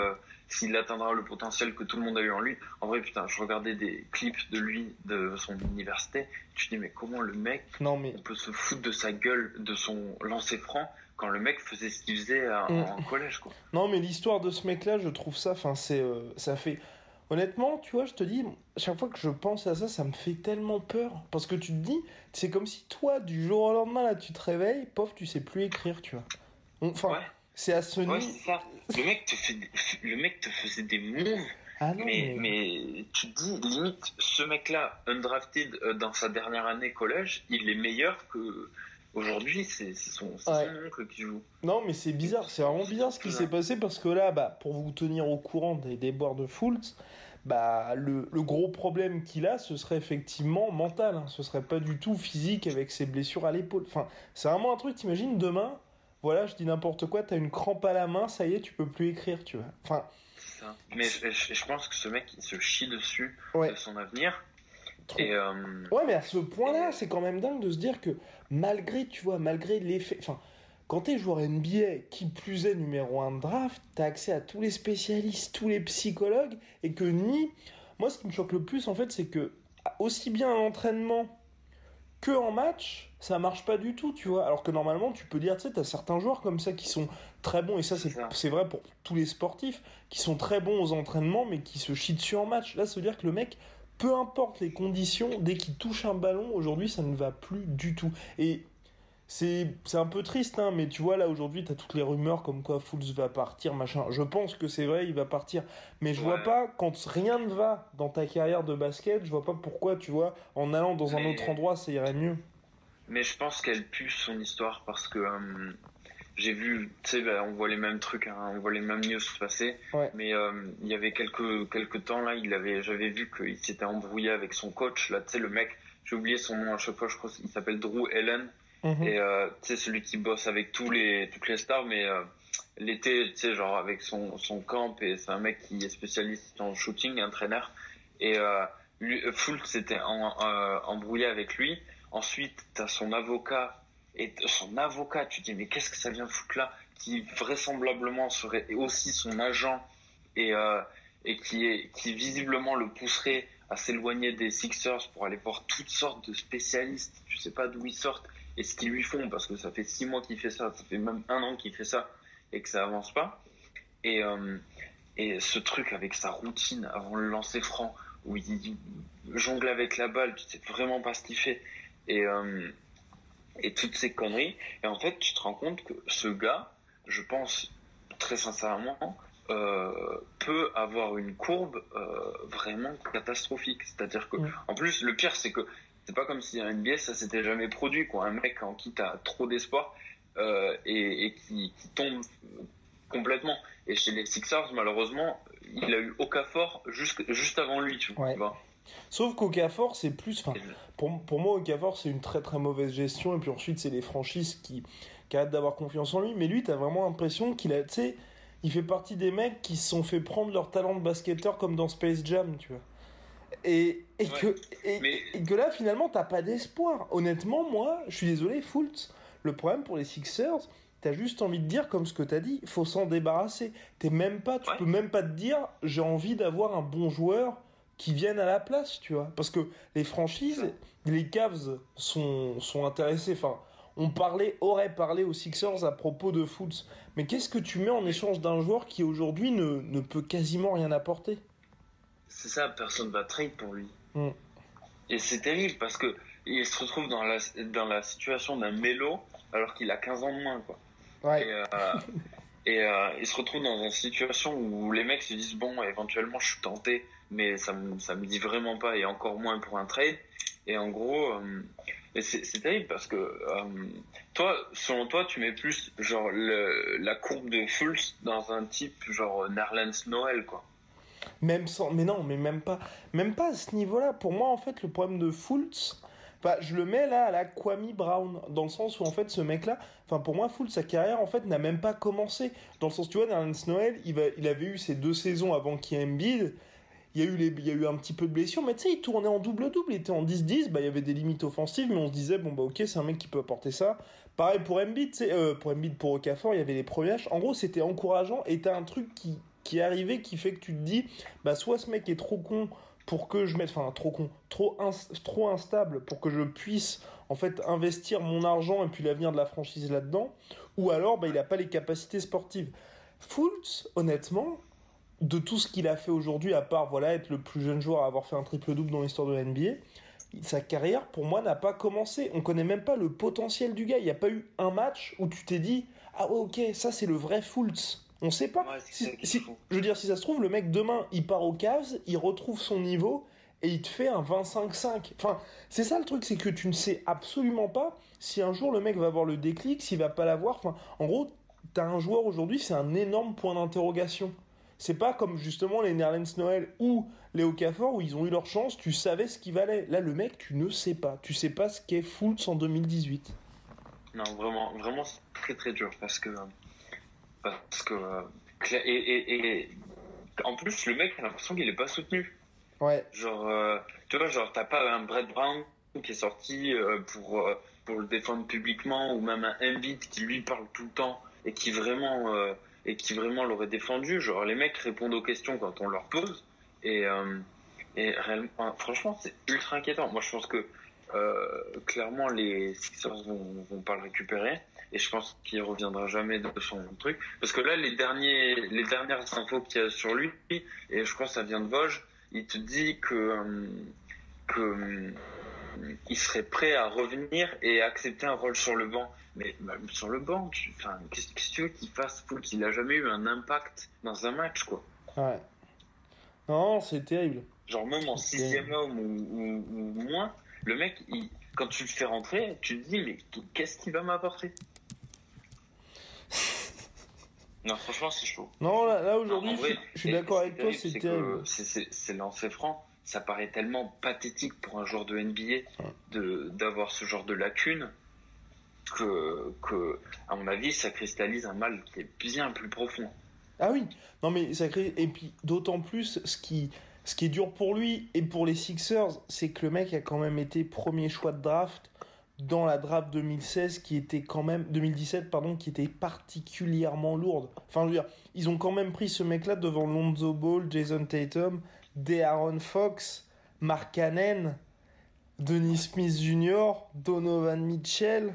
s'il atteindra le potentiel que tout le monde a eu en lui. En vrai, putain, je regardais des clips de lui, de son université. Tu dis, mais comment le mec non, mais... peut se foutre de sa gueule, de son lancer franc, quand le mec faisait ce qu'il faisait en, mm. collège, quoi. Non, mais l'histoire de ce mec-là, je trouve ça, enfin, c'est, euh, ça fait. Honnêtement, tu vois, je te dis, chaque fois que je pense à ça, ça me fait tellement peur. Parce que tu te dis, c'est comme si toi, du jour au lendemain, là, tu te réveilles, pauvre, tu sais plus écrire, tu vois. Enfin, c'est à ce ouais, ça. Le mec te fait, le mec te faisait des moves. Ah mais, mais, tu te dis, limite, ce mec-là, undrafted euh, dans sa dernière année collège, il est meilleur que. Aujourd'hui, c'est son, oncle qui joue. Non, mais c'est bizarre, c'est vraiment bizarre ce qui s'est passé parce que là, bah, pour vous tenir au courant des déboires de Fultz, bah, le, le, gros problème qu'il a, ce serait effectivement mental. Hein. Ce serait pas du tout physique avec ses blessures à l'épaule. Enfin, c'est vraiment un truc, t'imagines, demain, voilà, je dis n'importe quoi, t'as une crampe à la main, ça y est, tu peux plus écrire, tu vois. Enfin. Ça. Mais je, pense que ce mec, il se chie dessus de son avenir. Et euh, Ouais, mais à ce point-là, c'est quand même dingue de se dire que malgré, tu vois, malgré l'effet. Enfin, quand t'es joueur NBA, qui plus est numéro 1 de draft, t'as accès à tous les spécialistes, tous les psychologues, et que ni. Moi, ce qui me choque le plus, en fait, c'est que aussi bien un entraînement que en match, ça marche pas du tout, tu vois. Alors que normalement, tu peux dire, tu sais, t'as certains joueurs comme ça qui sont très bons, et ça, c'est vrai pour tous les sportifs, qui sont très bons aux entraînements, mais qui se chient dessus en match. Là, ça veut dire que le mec, peu importe les conditions, dès qu'il touche un ballon, aujourd'hui, ça ne va plus du tout. Et c'est un peu triste, hein, mais tu vois, là, aujourd'hui, tu as toutes les rumeurs comme quoi Fools va partir, machin. Je pense que c'est vrai, il va partir. Mais je vois pas, quand rien ne va dans ta carrière de basket, je vois pas pourquoi, tu vois, en allant dans un autre endroit, ça irait mieux. Mais je pense qu'elle pue son histoire parce que euh, j'ai vu, tu sais, bah, on voit les mêmes trucs, hein, on voit les mêmes news se passer. Mais euh, il y avait quelques, quelques temps, là, il avait, j'avais vu qu'il s'était embrouillé avec son coach, là, tu sais, le mec, j'ai oublié son nom à chaque fois, je crois, il s'appelle Drew Ellen. Mhm. Et euh, tu sais, celui qui bosse avec tous les, toutes les stars, mais euh, l'été, tu sais, genre avec son, son camp, et c'est un mec qui est spécialiste en shooting, un entraîneur. Et euh, lui, Fulk s'était en, euh, embrouillé avec lui. Ensuite, t'as son avocat, et son avocat, tu te dis, mais qu'est-ce que ça vient foutre là? Qui vraisemblablement serait aussi son agent, et, euh, et qui, est, qui visiblement le pousserait à s'éloigner des Sixers pour aller voir toutes sortes de spécialistes. Je sais pas d'où ils sortent et ce qu'ils lui font, parce que ça fait six mois qu'il fait ça, ça fait même un an qu'il fait ça, et que ça avance pas. Et, euh, et ce truc avec sa routine avant le lancer franc, où il, jongle avec la balle, tu sais vraiment pas ce qu'il fait, et, euh, et toutes ces conneries. Et en fait, tu te rends compte que ce gars, je pense très sincèrement, euh, peut avoir une courbe euh, vraiment catastrophique. C'est-à-dire que, en plus, le pire, c'est que c'est pas comme si un NBA ça s'était jamais produit quoi un mec en qui t'as trop d'espoir euh, et, et qui, qui, tombe complètement et chez les Sixers malheureusement il a eu Okafor juste juste avant lui tu vois Sauf qu'Okafor, c'est plus. Pour, pour moi, Okafor, c'est une très très mauvaise gestion. Et puis ensuite, c'est les franchises qui, qui hâte d'avoir confiance en lui. Mais lui, t'as vraiment l'impression qu'il a. Tu sais, il fait partie des mecs qui se sont fait prendre leur talent de basketteur comme dans Space Jam, tu vois. Et, et, que, et, que là, finalement, t'as pas d'espoir. Honnêtement, moi, je suis désolé, Fultz, le problème pour les Sixers, t'as juste envie de dire, comme ce que t'as dit, faut s'en débarrasser. T'es même pas, tu peux même pas te dire, j'ai envie d'avoir un bon joueur qui vienne à la place, tu vois. Parce que les franchises, les Cavs sont, sont intéressés. Enfin, on parlait, aurait parlé aux Sixers à propos de Fultz. Mais qu'est-ce que tu mets en échange d'un joueur qui aujourd'hui ne, ne peut quasiment rien apporter? C'est ça, personne va trade pour lui. Mm. Et c'est terrible parce que il se retrouve dans la, dans la situation d'un mélo alors qu'il a 15 ans de moins, quoi. Ouais. Et, euh, et euh, il se retrouve dans une situation où les mecs se disent bon, éventuellement je suis tenté, mais ça me, ça me dit vraiment pas et encore moins pour un trade. Et en gros, euh, c'est terrible parce que toi, selon toi, tu mets plus genre le, la courbe de Fultz dans un type genre Nerlens Noël, quoi. Même sans, mais non, mais même pas, même pas à ce niveau-là. Pour moi, en fait, le problème de Fultz, bah, je le mets là à la Kwame Brown, dans le sens où en fait ce mec-là, enfin pour moi, Fultz, sa carrière en fait n'a même pas commencé. Dans le sens, tu vois, Nerlens Noël, il, va, il avait eu ses deux saisons avant qu'il y ait. Il y, a eu les, il y a eu un petit peu de blessures, mais tu sais, il tournait en double-double, il était en 10-10, bah, il y avait des limites offensives, mais on se disait, bon, bah, ok, c'est un mec qui peut apporter ça. Pareil pour Embiid, euh, pour Embiid, pour Okafor, il y avait les premiers En gros, c'était encourageant, et t'as un truc qui, qui est arrivé qui fait que tu te dis, bah, soit ce mec est trop con pour que je mette, enfin, trop con, trop, instable pour que je puisse, en fait, investir mon argent et puis l'avenir de la franchise là-dedans, ou alors, bah, il a pas les capacités sportives. Fultz, honnêtement, de tout ce qu'il a fait aujourd'hui, à part voilà être le plus jeune joueur à avoir fait un triple double dans l'histoire de la NBA, sa carrière pour moi n'a pas commencé. On connaît même pas le potentiel du gars. Il n'y a pas eu un match où tu t'es dit ah ouais, ok ça c'est le vrai Fultz. On sait pas. si, je veux dire si ça se trouve le mec demain il part au Cavs, il retrouve son niveau et il te fait un 25-5. Enfin c'est ça le truc c'est que tu ne sais absolument pas si un jour le mec va avoir le déclic, s'il va pas l'avoir. Enfin en gros t'as un joueur aujourd'hui c'est un énorme point d'interrogation. C'est pas comme justement les Nerlens Noël ou les Okafor où ils ont eu leur chance, tu savais ce qu'il valait. Là, le mec, tu ne sais pas. Tu sais pas ce qu'est Fultz en 2018. Non, vraiment, vraiment très très dur parce que. Parce que. Et, et, en plus, le mec, a l'impression qu'il est pas soutenu. Ouais. Genre, euh, tu vois, genre, t'as pas un Brett Brown qui est sorti euh, pour, euh, pour le défendre publiquement ou même un Embiid qui lui parle tout le temps et qui vraiment et qui vraiment l'aurait défendu. Genre, les mecs répondent aux questions quand on leur pose. Et, euh, et réellement, franchement, c'est ultra inquiétant. Moi, je pense que euh, clairement, les Sixers vont, vont pas le récupérer. Et je pense qu'il reviendra jamais de son truc. Parce que là, les, derniers, les dernières infos qu'il y a sur lui, et je crois que ça vient de Vosges, il te dit que, euh, que il serait prêt à revenir et accepter un rôle sur le banc. Mais sur le banc, qu'est-ce que tu veux qu'il fasse qu'il a jamais eu un impact dans un match, quoi. Ouais. Non, c'est terrible. Genre même en sixième homme ou, moins, le mec, quand tu le fais rentrer, tu te dis mais qu'est-ce qu'il va m'apporter? Non, franchement, c'est chaud. Non, là, aujourd'hui, je, suis d'accord avec toi, c'est terrible. C'est lancé franc ça paraît tellement pathétique pour un joueur de NBA de d'avoir ce genre de lacune que, que, à mon avis, ça cristallise un mal qui est bien plus profond. Ah oui, non mais ça crée et puis d'autant plus ce qui ce qui est dur pour lui et pour les Sixers, c'est que le mec a quand même été premier choix de draft dans la draft 2016 qui était quand même 2017 pardon qui était particulièrement lourde. Enfin je veux dire, ils ont quand même pris ce mec là devant Lonzo Ball, Jason Tatum, Aaron Fox, Mark Cannon, Denis Smith Jr., Donovan Mitchell.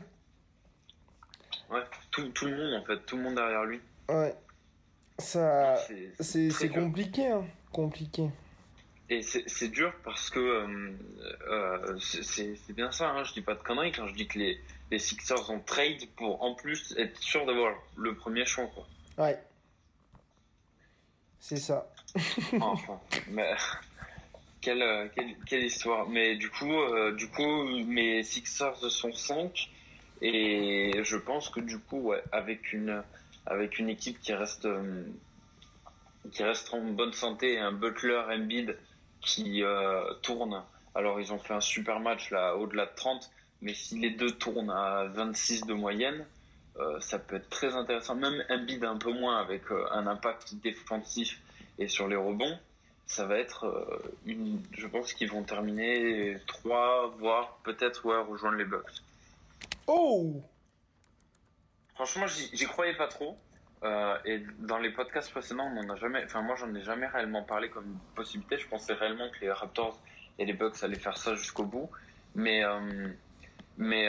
Ouais, tout, tout, le monde en fait, tout le monde derrière lui. Ouais. Ça, c'est compliqué, hein. compliqué. Et c'est dur parce que euh, euh, c'est bien ça, hein, je dis pas de conneries quand je dis que les, les Sixers ont trade pour en plus être sûr d'avoir le premier choix. Quoi. Ouais. C'est ça. enfin, mais quelle, quelle, quelle, histoire. Mais du coup, euh, du coup, mes Sixers sont 5 et je pense que du coup, ouais, avec une avec une équipe qui reste euh, qui reste en bonne santé, un Butler, Embiid qui euh, tourne. Alors ils ont fait un super match là, au-delà de 30, mais si les deux tournent à 26 de moyenne, euh, ça peut être très intéressant. Même Embiid un peu moins avec euh, un impact défensif et sur les rebonds, ça va être euh, une. Je pense qu'ils vont terminer 3, voire peut-être ouais, rejoindre les Bucks. Oh Franchement, j'y croyais pas trop. Et dans les podcasts précédents, on a jamais. Enfin, moi, j'en ai jamais réellement parlé comme possibilité. Je pensais réellement que les Raptors et les Bucks allaient faire ça jusqu'au bout. Mais, mais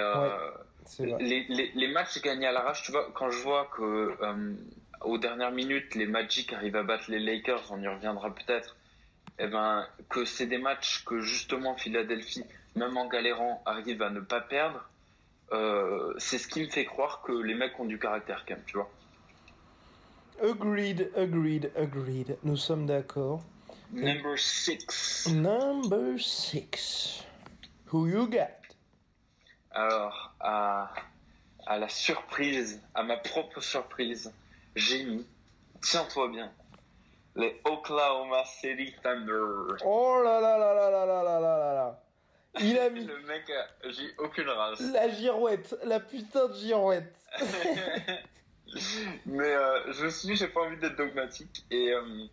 les, les, les, matchs gagnés à l'arrache, tu vois, quand je vois que euh, aux dernières minutes, les Magic arrivent à battre les Lakers, on y reviendra peut-être, et eh ben, que c'est des matchs que justement Philadelphie, même en galérant, arrive à ne pas perdre, euh, c'est ce qui me fait croire que les mecs ont du caractère quand même, tu vois. Agreed, agreed, agreed. Nous sommes d'accord. Number six. Number six. Who you got? Alors, à, à la surprise, à ma propre surprise, j'ai mis, tiens-toi bien, Les Oklahoma City Thunder. Oh là là là là là là là là là là. Il a mis Le mec, j'ai aucune race. la girouette, la putain de girouette. Mais euh, je suis, j'ai pas envie d'être dogmatique. Et, euh,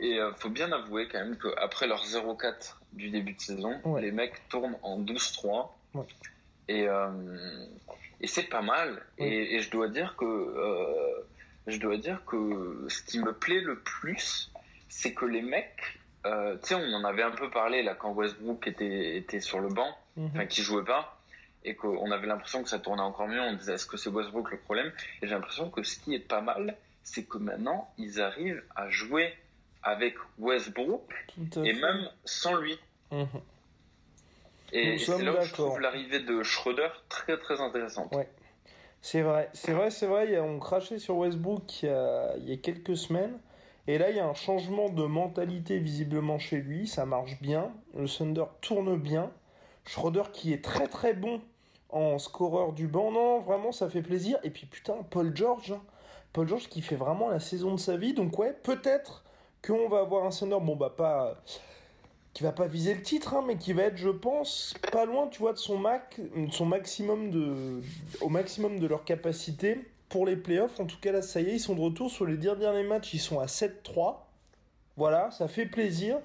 et euh, faut bien avouer quand même qu'après leur 0-4 du début de saison, Ouais. les mecs tournent en 12-3. Ouais. Et, et c'est pas mal. Ouais. Et, et je dois dire que je dois dire que ce qui me plaît le plus, c'est que les mecs, euh, tu sais, on en avait un peu parlé là quand Westbrook était, était sur le banc Mhm. enfin qui jouait pas et qu'on avait l'impression que ça tournait encore mieux on disait est-ce que c'est Westbrook le problème? Et j'ai l'impression que ce qui est pas mal c'est que maintenant ils arrivent à jouer avec Westbrook et même sans lui Mhm. et, c'est là où je trouve l'arrivée de Schroeder très très intéressante Ouais. C'est vrai, c'est vrai, c'est vrai. On crachait sur Westbrook il y, a, il y a quelques semaines. Et là, il y a un changement de mentalité visiblement chez lui. Ça marche bien. Le Thunder tourne bien. Schroeder qui est très très bon en scoreur du banc. Non, vraiment, ça fait plaisir. Et puis putain, Paul George. hein. Paul George qui fait vraiment la saison de sa vie. Donc ouais, peut-être qu'on va avoir un Thunder. Bon, bah pas qui va pas viser le titre, hein, mais qui va être, je pense, pas loin, tu vois, de son, mac, son maximum de, au maximum de leur capacité pour les playoffs. En tout cas, là, ça y est, ils sont de retour sur les derniers matchs, ils sont à 7-3. Voilà, ça fait plaisir.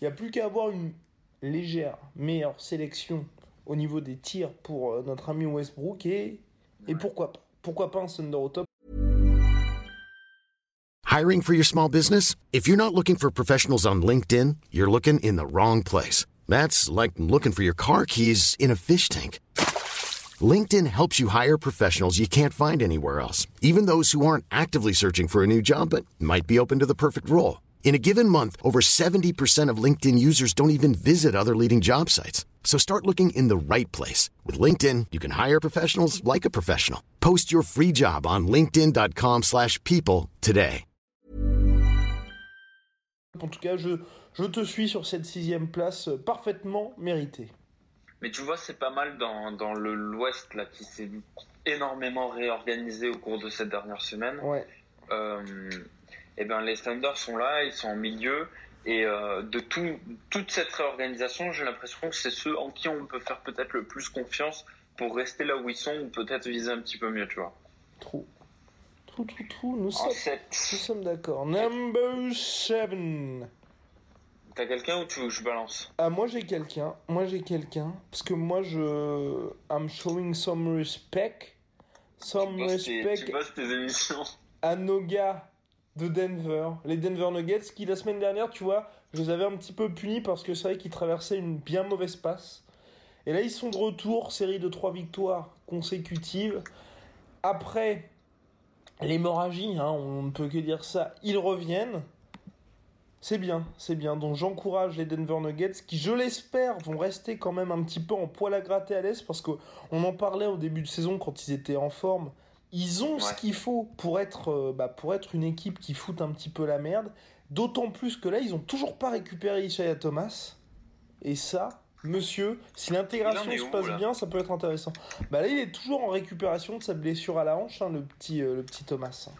Il n'y a plus qu'à avoir une légère meilleure sélection au niveau des tirs pour euh, notre ami Westbrook et, et pourquoi pas pourquoi pas un Thunder au top Hiring for your small business? If you're not looking for professionals on LinkedIn, you're looking in the wrong place. That's like looking for your car keys in a fish tank. LinkedIn helps you hire professionals you can't find anywhere else, even those who aren't actively searching for a new job but might be open to the perfect role. In a given month, over 70% of LinkedIn users don't even visit other leading job sites. So start looking in the right place. With LinkedIn, you can hire professionals like a professional. Post your free job on linkedin.com/people slash people today. En tout cas, je, je te suis sur cette sixième place euh, parfaitement méritée. mais tu vois c'est pas mal dans, dans le l'Ouest là qui s'est énormément réorganisé au cours de cette dernière semaine Ouais. euh, et ben les Thunder sont là, ils sont en milieu et euh, de tout, toute cette réorganisation, j'ai l'impression que c'est ceux en qui on peut faire peut-être le plus confiance pour rester là où ils sont ou peut-être viser un petit peu mieux, tu vois. Trou. Trou, trou, trou. Nous sommes, 7, nous sommes d'accord. Number 7. t'as quelqu'un ou tu veux que je balance? Ah, moi j'ai quelqu'un. Moi j'ai quelqu'un. Parce que moi je. I'm showing some respect. Some Tu bosses tes- respect Tu tes émissions. à nos gars de Denver. Les Denver Nuggets qui la semaine dernière, tu vois, je les avais un petit peu punis parce que c'est vrai qu'ils traversaient une bien mauvaise passe. Et là, ils sont de retour, série de trois victoires consécutives. Après l'hémorragie, hein, on ne peut que dire ça, ils reviennent. C'est bien, c'est bien. Donc j'encourage les Denver Nuggets qui, je l'espère, vont rester quand même un petit peu en poil à gratter à l'aise parce qu'on en parlait au début de saison quand ils étaient en forme. Ils ont ce qu'il faut pour être, euh, bah, pour être une équipe qui fout un petit peu la merde. D'autant plus que là, ils ont toujours pas récupéré Isaiah Thomas. Et ça, monsieur, si l'intégration se passe bien, ça peut être intéressant. Bah là, il est toujours en récupération de sa blessure à la hanche, hein, le petit, euh, le petit Thomas.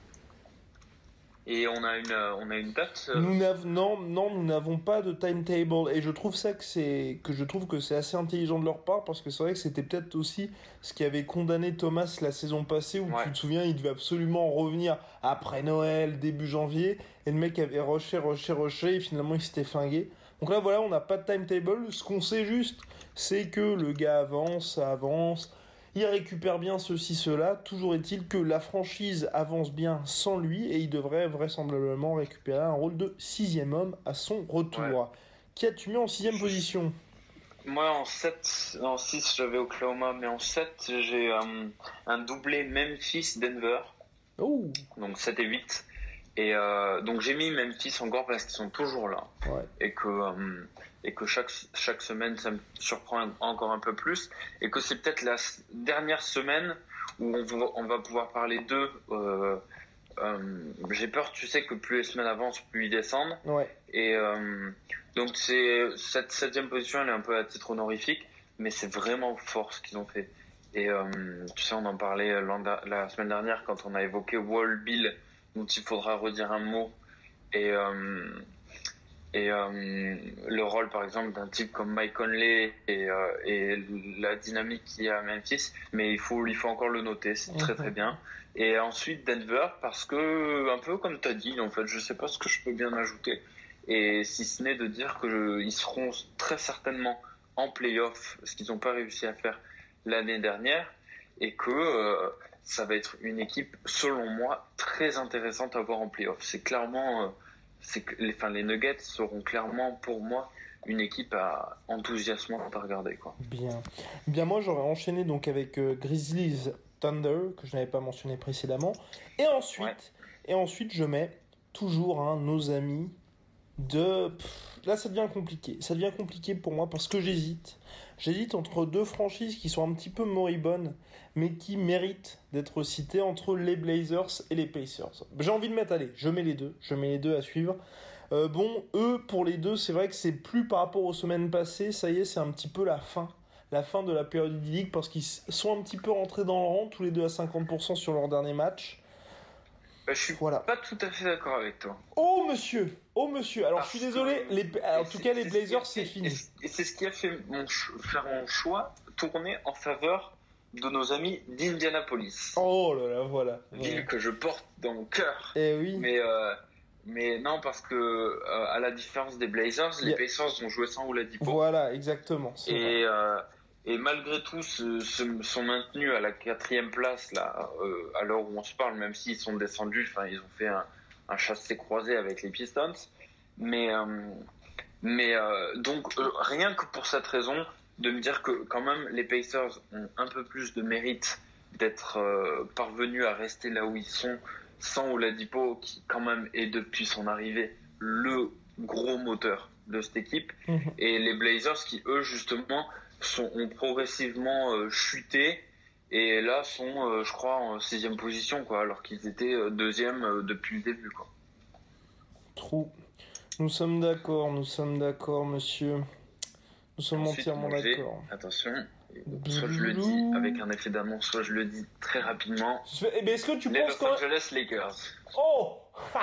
Et on a une, euh, on a une date euh, Nous non, non, nous n'avons pas de timetable et je trouve ça que c'est que je trouve que c'est assez intelligent de leur part parce que c'est vrai que c'était peut-être aussi ce qui avait condamné Thomas la saison passée où Ouais. tu te souviens il devait absolument revenir après Noël début janvier et le mec avait rushé rushé rushé et finalement il s'était flingué. Donc là voilà on n'a pas de timetable. Ce qu'on sait juste c'est que le gars avance, avance. Il récupère bien ceci, cela. Toujours est-il que la franchise avance bien sans lui et il devrait vraisemblablement récupérer un rôle de sixième homme à son retour. Ouais. Qui as-tu mis en sixième position? Moi en 7, en 6 j'avais Oklahoma, mais en 7 j'ai euh, un doublé Memphis-Denver, Oh, donc 7 et 8. Et euh, donc j'ai mis Memphis encore parce qu'ils sont toujours là. ouais. Et que, euh, et que chaque, chaque semaine ça me surprend encore un peu plus. Et que c'est peut-être la dernière semaine où on va, on va pouvoir parler d'eux. Euh, euh, j'ai peur, tu sais, que plus les semaines avancent, plus ils descendent. Ouais. Et euh, donc cette septième position, elle est un peu à titre honorifique, mais c'est vraiment fort ce qu'ils ont fait. Et euh, tu sais, on en parlait la semaine dernière quand on a évoqué Wall Bill, dont il faudra redire un mot. et et le rôle par exemple d'un type comme Mike Conley et, et la dynamique qu'il y a à Memphis mais il faut il faut encore le noter c'est très très bien. Et ensuite Denver parce que un peu comme tu as dit en fait je sais pas ce que je peux bien ajouter. Et si ce n'est de dire que ils seront très certainement en playoff ce qu'ils n'ont pas réussi à faire l'année dernière et que ça va être une équipe selon moi très intéressante à voir en playoff. C'est clairement c'est que les, enfin, les Nuggets seront clairement pour moi une équipe à enthousiasmante à regarder. Quoi. Bien. Bien, moi j'aurais enchaîné donc avec euh, Grizzlies Thunder, que je n'avais pas mentionné précédemment. Et ensuite, et ensuite je mets toujours hein, nos amis de... là ça devient compliqué. Ça devient compliqué pour moi parce que j'hésite. J'hésite entre deux franchises qui sont un petit peu moribondes, mais qui méritent d'être citées entre les Blazers et les Pacers. J'ai envie de mettre, allez, je mets les deux, je mets les deux à suivre. Euh, bon, eux, pour les deux, c'est vrai que c'est plus par rapport aux semaines passées, ça y est, c'est un petit peu la fin. La fin de la période idyllique parce qu'ils sont un petit peu rentrés dans le rang, tous les deux à 50% sur leur dernier match. Bah, je suis voilà. pas tout à fait d'accord avec toi. Oh monsieur, oh monsieur. Alors je suis désolé, les... en tout cas les Blazers c'est fini. Et c'est ce qui a fait mon faire mon choix tourner en faveur de nos amis d'Indianapolis. Oh là là, voilà. Ville que je porte dans mon cœur. Eh oui. Mais euh, mais non parce que euh, à la différence des Blazers, les Blazers ont joué sans Oladipo. Voilà, exactement. Et euh, et malgré tout se, sont maintenus à la quatrième place là euh, à l'heure où on se parle même s'ils sont descendus enfin ils ont fait un, un chassé croisé avec les Pistons mais euh, mais euh, donc rien que pour cette raison de me dire que quand même les Pacers ont un peu plus de mérite d'être parvenus à rester là où ils sont sans Oladipo qui quand même est depuis son arrivée le gros moteur de cette équipe mhm. et les Blazers qui eux justement sont, ont progressivement euh, chuté et là sont, euh, je crois, en sixième position, quoi, alors qu'ils étaient euh, deuxième depuis le début, quoi. Trou. Nous sommes d'accord, nous sommes d'accord, monsieur. Nous sommes entièrement d'accord. Attention, soit je le dis avec un effet d'annonce, soit je le dis très rapidement. Mais est-ce que tu Les penses Los Angeles Lakers. Oh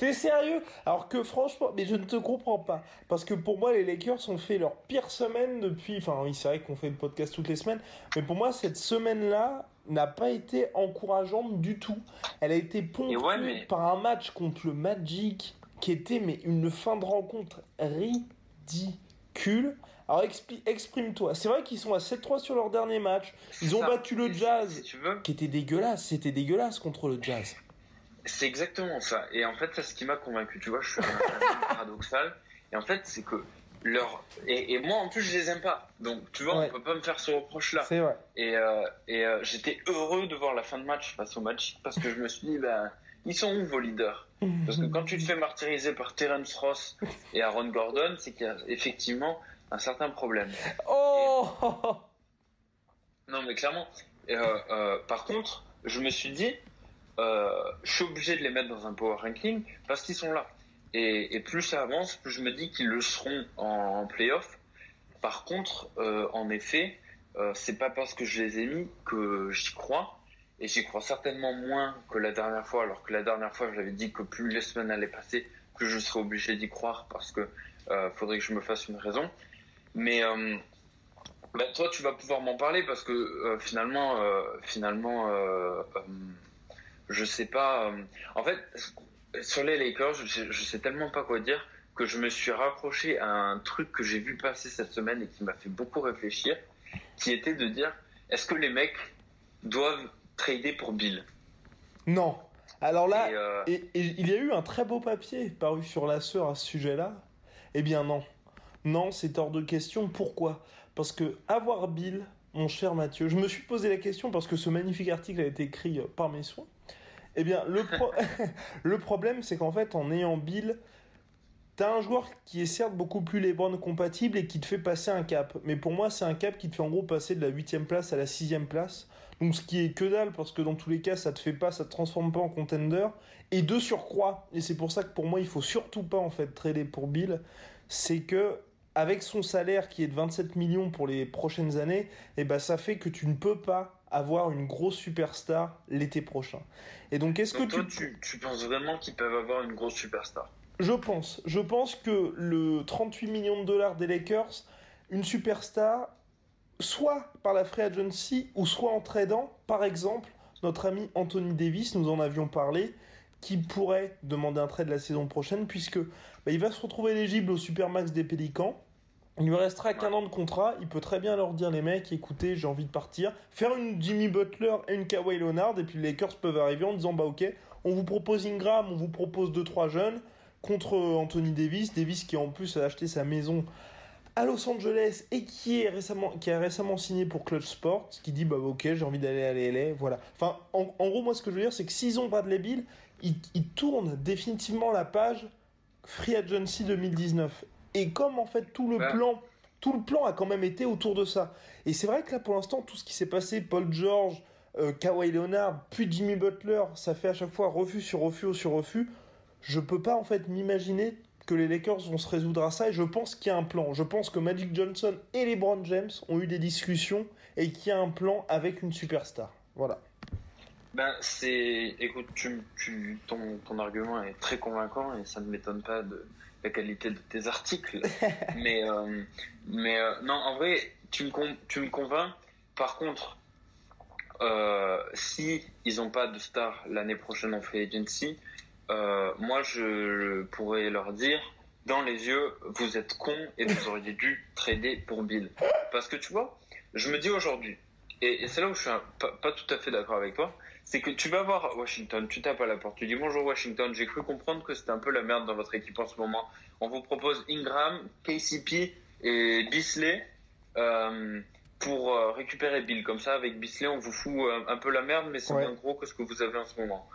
T'es sérieux? Alors que franchement, mais je ne te comprends pas. Parce que pour moi, les Lakers ont fait leur pire semaine depuis. Enfin, oui, c'est vrai qu'on fait le podcast toutes les semaines. Mais pour moi, cette semaine-là n'a pas été encourageante du tout. Elle a été ponctuée par un match contre le Magic qui était mais une fin de rencontre ridicule. Alors exprime-toi. C'est vrai qu'ils sont à 7-3 sur leur dernier match. Ils ont battu le Jazz, qui était dégueulasse. C'était dégueulasse contre le Jazz. C'est exactement ça. Et en fait, c'est ce qui m'a convaincu. Tu vois, je suis un paradoxal. Et en fait, c'est que leur et, moi en plus je les aime pas. Donc tu vois, on peut pas me faire ce reproche là. C'est vrai. Et euh, et euh, j'étais heureux de voir la fin de match face au match parce que je me suis dit ben ils sont où vos leaders? Parce que quand tu te fais martyriser par Terence Ross et Aaron Gordon, c'est qu'il y a effectivement un certain problème. Oh Non mais clairement. Euh, par contre, je me suis dit je suis obligé de les mettre dans un power ranking parce qu'ils sont là. Et, et, plus ça avance, plus je me dis qu'ils le seront en, playoff. Par contre, euh, en effet, euh, c'est pas parce que je les ai mis que j'y crois. Et j'y crois certainement moins que la dernière fois, alors que la dernière fois, j'avais dit que plus les semaines allaient passer, plus je serais obligé d'y croire parce que euh, faudrait que je me fasse une raison. Mais euh, bah, toi, tu vas pouvoir m'en parler parce que euh, finalement, finalement, je sais pas. Euh, en fait, sur les Lakers, je, je sais tellement pas quoi dire que je me suis raccroché à un truc que j'ai vu passer cette semaine et qui m'a fait beaucoup réfléchir, qui était de dire est-ce que les mecs doivent trader pour Bill? Non. Alors là, euh, et, il y a eu un très beau papier paru sur la sœur à ce sujet-là. Eh bien non. Non, c'est hors de question. Pourquoi? Parce que avoir Bill, mon cher Mathieu, je me suis posé la question parce que ce magnifique article a été écrit par mes soins. Eh bien, le, le problème, c'est qu'en fait, en ayant Bill, t'as un joueur qui est certes beaucoup plus LeBron compatible et qui te fait passer un cap. Mais pour moi, c'est un cap qui te fait en gros passer de la 8 place à la 6 place. Donc ce qui est que dalle, parce que dans tous les cas, ça te fait pas, ça te transforme pas en contender. Et de surcroît, et c'est pour ça que pour moi, il faut surtout pas en fait trader pour Bill, c'est que avec son salaire qui est de 27 millions pour les prochaines années, et eh ben ça fait que tu ne peux pas avoir une grosse superstar l'été prochain. Et donc, est-ce que toi, tu... tu penses vraiment qu'ils peuvent avoir une grosse superstar? Je pense. Je pense que le 38 millions de dollars des Lakers, une superstar, soit par la free agency ou soit en tradant, par exemple, notre ami Anthony Davis, nous en avions parlé, qui pourrait demander un trade la saison prochaine, puisque bah, il va se retrouver éligible au Supermax des Pélicans. Il lui restera qu'un an de contrat. Il peut très bien leur dire, les mecs, écoutez, j'ai envie de partir. Faire une Jimmy Butler et une Kawhi Leonard. Et puis les Lakers peuvent arriver en disant, bah ok, on vous propose Ingram, on vous propose 2-3 jeunes contre Anthony Davis. Davis qui en plus a acheté sa maison à Los Angeles et qui, est récemment, qui a récemment signé pour Clutch Sports, qui dit bah ok j'ai envie d'aller à LA, voilà. Enfin en, gros moi ce que je veux dire c'est que s'ils ont Bradley Bill, ils, ils tournent définitivement la page Free Agency 2019. Et comme en fait tout le plan tout le plan a quand même été autour de ça. Et c'est vrai que là pour l'instant tout ce qui s'est passé, Paul George, euh, Kawhi Leonard, puis Jimmy Butler, ça fait à chaque fois refus sur refus sur refus. Je peux pas en fait m'imaginer que les Lakers vont se résoudre à ça et je pense qu'il y a un plan. Je pense que Magic Johnson et LeBron James ont eu des discussions et qu'il y a un plan avec une superstar. Voilà. Ben, c'est. Écoute, tu, tu, ton, ton argument est très convaincant et ça ne m'étonne pas de la qualité de tes articles. mais, euh, mais euh, non, en vrai, tu me, tu me convaincs. Par contre, euh, si ils n'ont pas de star l'année prochaine en free agency, euh, moi je pourrais leur dire dans les yeux, vous êtes cons et vous auriez dû trader pour Bill. Parce que tu vois, je me dis aujourd'hui, et, c'est là où je suis pas, tout à fait d'accord avec toi, c'est que tu vas voir Washington, tu tapes à la porte, tu dis bonjour Washington, j'ai cru comprendre que c'était un peu la merde dans votre équipe en ce moment. On vous propose Ingram, KCP et Bisley euh, pour euh, récupérer Bill. Comme ça, avec Bisley, on vous fout un, peu la merde, mais c'est moins gros que ce que vous avez en ce moment.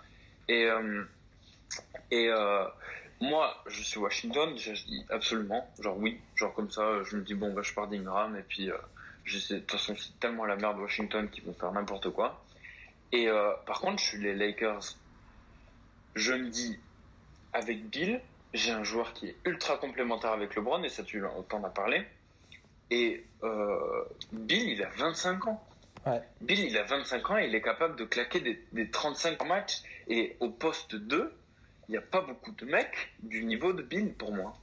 Et et euh, moi, je suis Washington, je dis absolument, genre oui, genre comme ça, je me dis bon, bah, je pars d'Ingram et puis euh, je sais, de toute façon, c'est tellement la merde Washington qu'ils vont faire n'importe quoi. Et euh, par contre, je suis les Lakers. Je me dis, avec Bill, j'ai un joueur qui est ultra complémentaire avec LeBron, et ça, tu en as parlé. Et euh, Bill, il a 25 ans. Ouais. Bill, il a 25 ans et il est capable de claquer des, des 35 matchs. Et au poste 2, il n'y a pas beaucoup de mecs du niveau de Bill pour moi.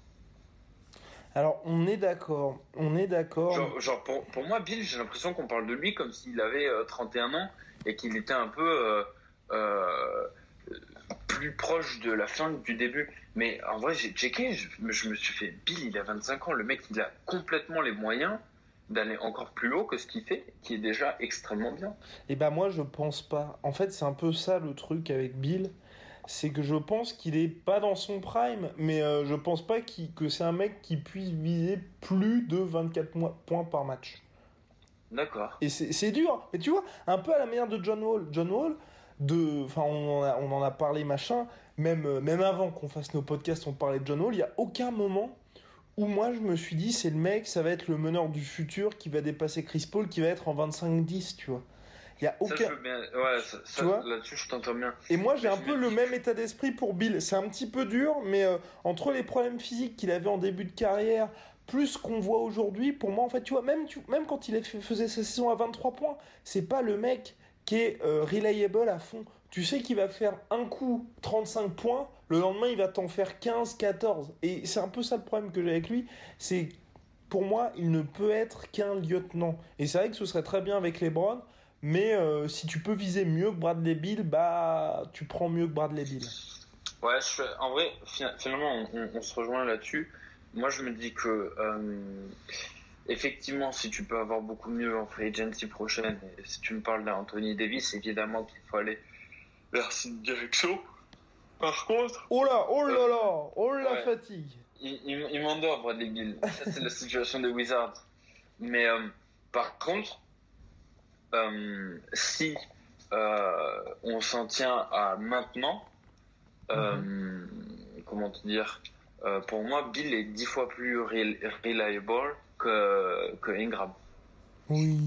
Alors, on est d'accord. On est d'accord. Genre, pour, pour, moi, Bill, j'ai l'impression qu'on parle de lui comme s'il avait 31 euh, ans et qu'il était un peu euh, euh, plus proche de la fin du début. Mais en vrai, j'ai checké, je, me suis fait Bill, il a 25 ans. Le mec, il a complètement les moyens d'aller encore plus haut que ce qu'il fait, qui est déjà extrêmement bien. Et eh ben moi, je pense pas. En fait, c'est un peu ça le truc avec Bill c'est que je pense qu'il est pas dans son prime, mais euh, je pense pas que c'est un mec qui puisse viser plus de 24 points par match. D'accord. Et c'est dur. Mais tu vois, un peu à la manière de John Wall. John Wall, de, enfin, on, on, en a parlé machin. Même, euh, même avant qu'on fasse nos podcasts, on parlait de John Wall. Il y a aucun moment où moi je me suis dit c'est le mec, ça va être le meneur du futur qui va dépasser Chris Paul, qui va être en 25-10, tu vois. Il y a aucun. Ça, Ouais, là-dessus, je t'entends bien. Et moi, j'ai un peu le même état d'esprit pour Bill. C'est un petit peu dur, mais euh, entre les problèmes physiques qu'il avait en début de carrière, plus qu'on voit aujourd'hui, pour moi, en fait, tu vois, même quand il faisait sa saison à 23 points, c'est pas le mec qui est euh, reliable à fond. Tu sais qu'il va faire un coup 35 points, le lendemain, il va t'en faire 15, 14. Et c'est un peu ça le problème que j'ai avec lui. C'est pour moi, il ne peut être qu'un lieutenant. Et c'est vrai que ce serait très bien avec les Browns. Mais euh, si tu peux viser mieux que Bradley Bill, bah tu prends mieux que Bradley Bill. Ouais, en vrai, finalement, on, se rejoint là-dessus. Moi, je me dis que euh, effectivement, si tu peux avoir beaucoup mieux en free agency prochaine, et si tu me parles d'Anthony Davis, évidemment qu'il faut aller vers cette direction. Par contre. Oh là, oh là là, oh la fatigue. Il, il, m'endort, Bradley Bill. Ça, c'est la situation des Wizards. Mais euh, par contre, euh, si euh, on s'en tient à maintenant, euh, mhm. comment te dire, pour moi, Bill est dix fois plus reliable que, que Ingram. Oui,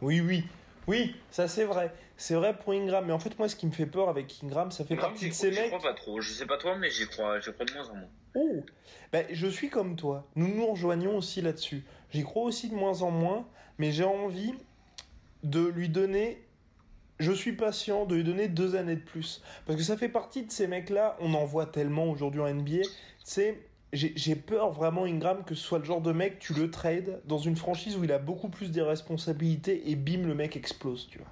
oui, oui. Oui, ça c'est vrai. C'est vrai pour Ingram. Mais en fait, moi, ce qui me fait peur avec Ingram, ça fait partie de ces mecs. Je crois pas trop. Je sais pas toi, mais j'y crois, j'y crois de moins en moins. Oh ben, Je suis comme toi. Nous nous rejoignons aussi là-dessus. J'y crois aussi de moins en moins. Mais j'ai envie de lui donner je suis patient de lui donner deux années de plus. Parce que ça fait partie de ces mecs-là, on en voit tellement aujourd'hui en NBA. C'est j'ai peur vraiment, Ingram, que ce soit le genre de mec, tu le trades dans une franchise où il a beaucoup plus de responsabilités et bim, le mec explose, tu vois.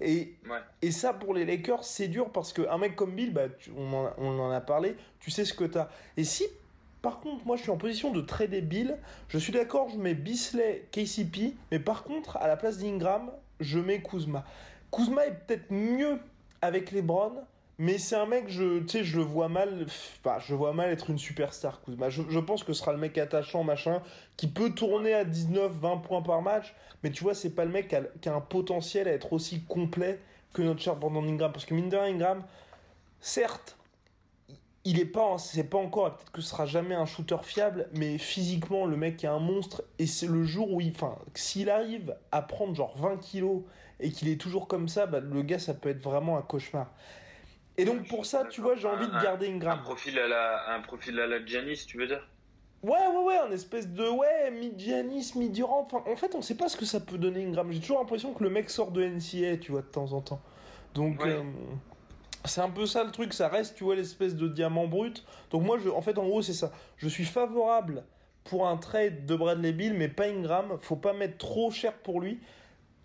Et, et ça, pour les Lakers, c'est dur parce qu'un mec comme Bill, bah, on, en, on, en, a parlé, tu sais ce que t'as. Et si, par contre, moi je suis en position de trader Bill, je suis d'accord, je mets Bisley, KCP, mais par contre, à la place d'Ingram, je mets Kuzma. Kuzma est peut-être mieux avec les Browns, mais c'est un mec, je, tu sais, je le vois mal, je vois mal être une superstar, Kuzma. Je, pense que ce sera le mec attachant, machin, qui peut tourner à 19, 20 points par match, mais tu vois, c'est pas le mec qui a, un potentiel à être aussi complet que notre cher Brandon Ingram. Parce que mine Ingram, certes, il est pas, c'est pas encore, peut-être que ce sera jamais un shooter fiable, mais physiquement, le mec est un monstre, et c'est le jour où il, enfin, s'il arrive à prendre genre 20 kilos et qu'il est toujours comme ça, bah, le gars, ça peut être vraiment un cauchemar. Et donc, pour ça, tu vois, j'ai envie de garder Ingram. Un profil à la, un profil à la Giannis, tu veux dire? Ouais, ouais, ouais, un espèce de, ouais, mi-Giannis, mi-Durant. Enfin, en fait, on sait pas ce que ça peut donner Ingram. J'ai toujours l'impression que le mec sort de NCA, tu vois, de temps en temps. Donc, ouais. euh, c'est un peu ça le truc, ça reste, tu vois, l'espèce de diamant brut. Donc moi, je, en fait, en gros, c'est ça. Je suis favorable pour un trade de Bradley Bill, mais pas Ingram. Faut pas mettre trop cher pour lui.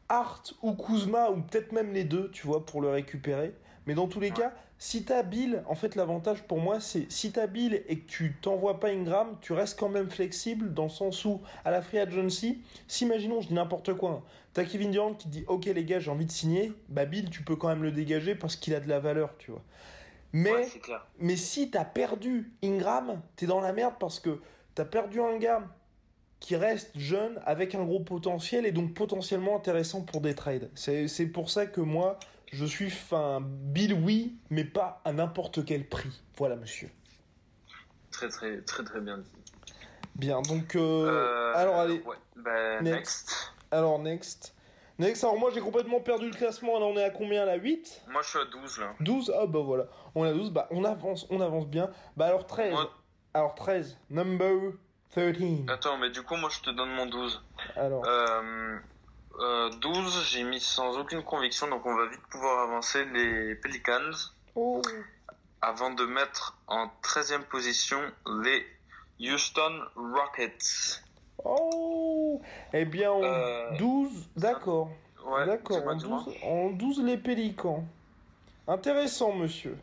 Hart ou Kuzma, ou peut-être même les deux, tu vois, pour le récupérer. Mais dans tous les ouais. cas, si t'as Bill, en fait, l'avantage pour moi, c'est si t'as Bill et que tu t'envoies pas Ingram, tu restes quand même flexible dans le sens où, à la free agency, si imaginons, je dis n'importe quoi, hein, t'as Kevin Durant qui dit, ok les gars, j'ai envie de signer, bah Bill, tu peux quand même le dégager parce qu'il a de la valeur, tu vois. Mais, ouais, mais si t'as perdu Ingram, t'es dans la merde parce que t'as perdu un gars qui reste jeune avec un gros potentiel et donc potentiellement intéressant pour des trades. C'est pour ça que moi, je suis fin Bill oui, mais pas à n'importe quel prix. Voilà, monsieur. Très très très très bien dit. Bien, donc euh, euh, alors allez. Ouais. Bah, next. next. Alors next. Next, alors moi j'ai complètement perdu le classement, là on est à combien? Là 8 Moi je suis à 12 là. 12 Ah bah voilà, on est à 12, bah on avance, on avance bien. Bah alors 13. Moi... Alors 13, number 13. Attends, mais du coup moi je te donne mon 12. Alors. Euh, euh, 12, j'ai mis sans aucune conviction, donc on va vite pouvoir avancer les Pelicans. Oh. Avant de mettre en 13e position les Houston Rockets. Oh Eh bien, en Euh, 12, d'accord. Ouais, D'accord, en, dis-moi. 12 en 12 les pélicans. Intéressant, monsieur.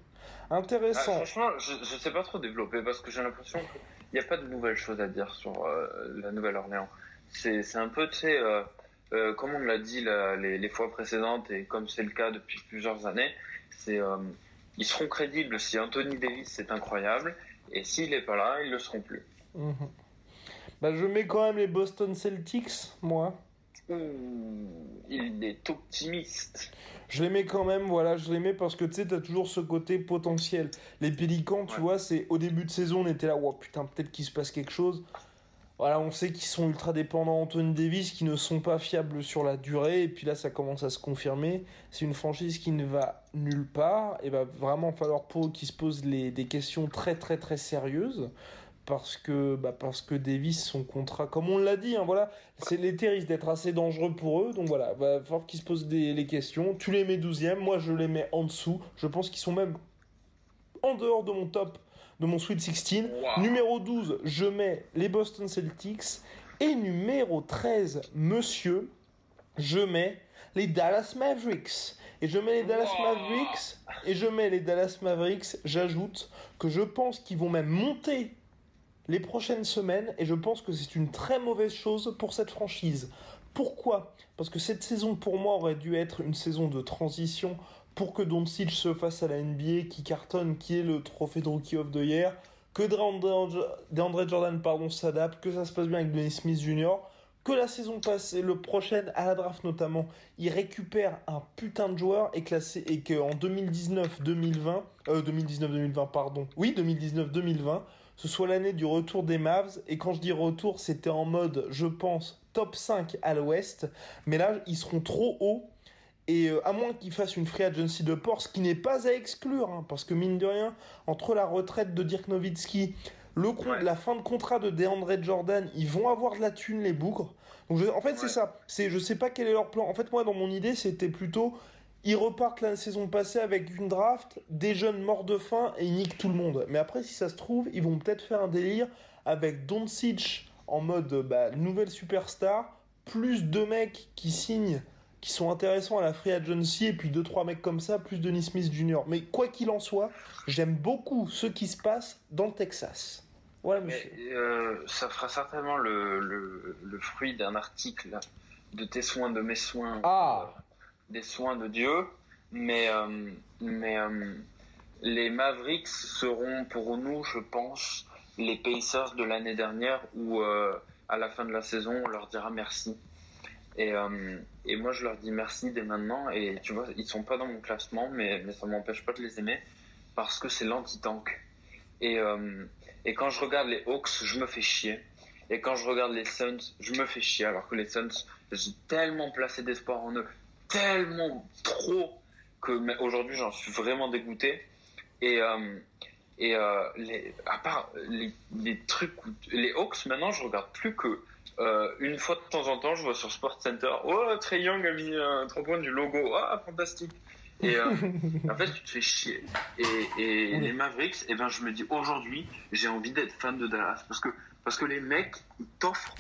Ah, Intéressant. franchement, je, je sais pas trop développer parce que j'ai l'impression qu'il n'y a pas de nouvelles choses à dire sur euh, la Nouvelle-Orléans. C'est, c'est un peu, tu sais, euh, euh, comme on l'a dit la- les, les fois précédentes et comme c'est le cas depuis plusieurs années, c'est, euh, ils seront crédibles si Anthony Davis c'est incroyable et s'il est pas là, ils le seront plus. Mhm. Bah, je mets quand même les Boston Celtics, moi. Il est optimiste. Je les mets quand même, voilà, je les mets parce que tu sais, t'as toujours ce côté potentiel. Les Pélicans, tu vois, c'est au début de saison, on était là, oh putain, peut-être qu'il se passe quelque chose. Voilà, on sait qu'ils sont ultra dépendants d'Anthony Davis, qui ne sont pas fiables sur la durée, et puis là, ça commence à se confirmer. C'est une franchise qui ne va nulle part, et va vraiment falloir pour qu'ils se posent des questions très très très sérieuses. Parce que, bah parce que Davis, son contrat, comme on l'a dit, hein, voilà, c'est l'été risque d'être assez dangereux pour eux, donc voilà, va falloir qu'ils se posent des, les questions. Tu les mets 12e, moi je les mets en dessous. Je pense qu'ils sont même en dehors de mon top, de mon Sweet 16. Wow. Numéro 12, je mets les Boston Celtics. Et numéro 13, monsieur, je mets les Dallas Mavericks. Et je mets les Dallas Wow. Mavericks. Et je mets les Dallas Mavericks. J'ajoute que je pense qu'ils vont même monter les prochaines semaines. Et je pense que c'est une très mauvaise chose pour cette franchise. Pourquoi? Parce que cette saison, pour moi, aurait dû être une saison de transition pour que Doncic se fasse à la NBA, qui cartonne, qui est le trophée de Rookie of the que DeAndre Jordan pardon, s'adapte, que ça se passe bien avec Dennis Smith Jr., que la saison passée, le prochaine, à la draft notamment, il récupère un putain de joueur et, classé, et qu'en 2019-2020, euh, 2019-2020, pardon, oui, 2019-2020, ce soit l'année du retour des Mavs. Et quand je dis retour, c'était en mode, je pense, top 5 à l'ouest. Mais là, ils seront trop hauts. Et euh, à moins qu'ils fassent une free agency de port, ce qui n'est pas à exclure, hein, parce que mine de rien, entre la retraite de Dirk Nowitzki, le con- Ouais. la fin de contrat de DeAndre Jordan, ils vont avoir de la thune les bougres. Donc je- en fait c'est ça. C'est je sais pas quel est leur plan. En fait moi dans mon idée c'était plutôt ils repartent la saison passée avec une draft, des jeunes morts de faim et ils niquent tout le monde. Mais après si ça se trouve ils vont peut-être faire un délire avec Doncic en mode bah, nouvelle superstar, plus deux mecs qui signent qui sont intéressants à la free agency et puis deux trois mecs comme ça plus Denis Smith Jr. Mais quoi qu'il en soit, j'aime beaucoup ce qui se passe dans le Texas. Voilà. Mais, euh, ça fera certainement le, le, le fruit d'un article de tes soins, de mes soins, Ah. euh, des soins de Dieu. Mais, euh, mais les Mavericks seront pour nous, je pense, les Pacers de l'année dernière où à la fin de la saison, on leur dira merci. Et, euh, et moi, je leur dis merci dès maintenant. Et tu vois, ils sont pas dans mon classement, mais, mais ça m'empêche pas de les aimer parce que c'est l'anti-tank. Et, euh, et quand je regarde les Hawks, je me fais chier. Et quand je regarde les Suns, je me fais chier. Alors que les Suns, j'ai tellement placé d'espoir en eux, tellement trop, que aujourd'hui j'en suis vraiment dégoûté. Et, euh, et à part les, trucs, les Hawks, maintenant je regarde plus que euh, une fois de temps en temps, je vois sur Sport Center, oh Trey Young a mis un trois points du logo, ah fantastique. Et euh, en fait, tu te fais chier. Et, et Oui. les Mavericks, eh ben, je me dis aujourd'hui, j'ai envie d'être fan de Dallas parce que parce que les mecs, ils t'offrent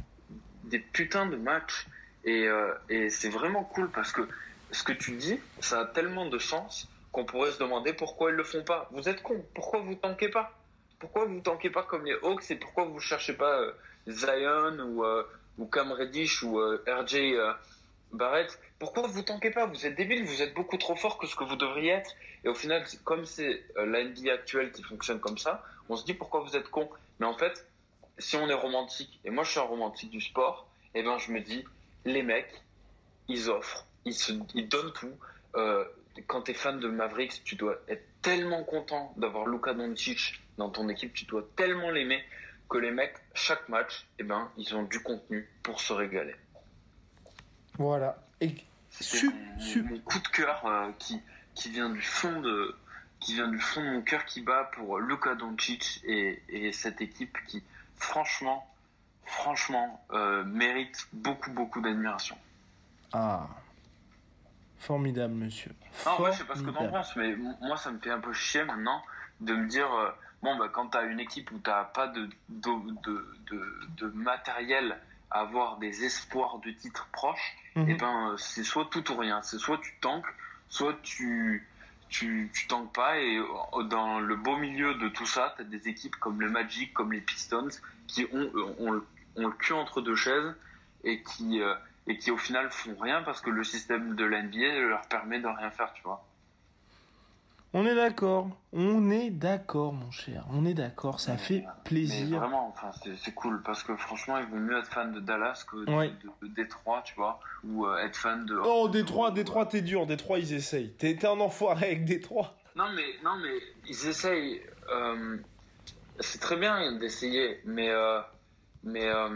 des putains de matchs et euh, et c'est vraiment cool parce que ce que tu dis, ça a tellement de sens qu'on pourrait se demander pourquoi ils le font pas. Vous êtes cons, pourquoi vous tankez pas? Pourquoi vous tankez pas comme les Hawks et pourquoi vous cherchez pas Zion ou euh, ou Cam Reddish ou euh, RJ euh, Barrett, pourquoi vous tankez pas? Vous êtes débiles, vous êtes beaucoup trop fort que ce que vous devriez être. Et au final, comme c'est euh, la NBA actuelle qui fonctionne comme ça, on se dit pourquoi vous êtes con. Mais en fait, si on est romantique, et moi je suis un romantique du sport, et ben je me dis, les mecs, ils offrent, ils, donnent tout. Quand t'es fan de Mavericks, tu dois être tellement content d'avoir Luka Doncic dans ton équipe, tu dois tellement l'aimer que les mecs, chaque match, et ben ils ont du contenu pour se régaler. Voilà. Et C'est mon, su- mon coup de cœur euh, qui, qui vient du fond de qui vient du fond de mon cœur qui bat pour Luka Doncic et, et cette équipe qui franchement franchement euh, mérite beaucoup beaucoup d'admiration. ah. Formidable monsieur. Non, en vrai, je sais pas ce que t'en penses, mais moi, ça me fait un peu chier maintenant de me dire, euh, bon, bah, quand t'as une équipe où t'as pas de, de, de, matériel à avoir des espoirs de titre proches, Mhm. et ben, euh, c'est soit tout ou rien. C'est soit tu tankes, soit tu, tu, tu tankes pas, et euh, dans le beau milieu de tout ça, t'as des équipes comme le Magic, comme les Pistons, qui ont, euh, ont, le- ont le cul entre deux chaises, et qui, euh, et qui au final font rien parce que le système de l'NBA leur permet de rien faire, tu vois. On est d'accord. On est d'accord mon cher. On est d'accord. Ça fait Mais plaisir. vraiment, enfin, c'est cool parce que franchement, il vaut mieux être fan de Dallas que de, Oui. de, de Détroit, tu vois, ou euh, être fan de. Oh, Détroit, Détroit, t'es dur. Détroit, ils essayent. T'es t'es un enfoiré avec Détroit. Non mais non mais ils essayent. euh, c'est très bien d'essayer, mais euh, mais euh,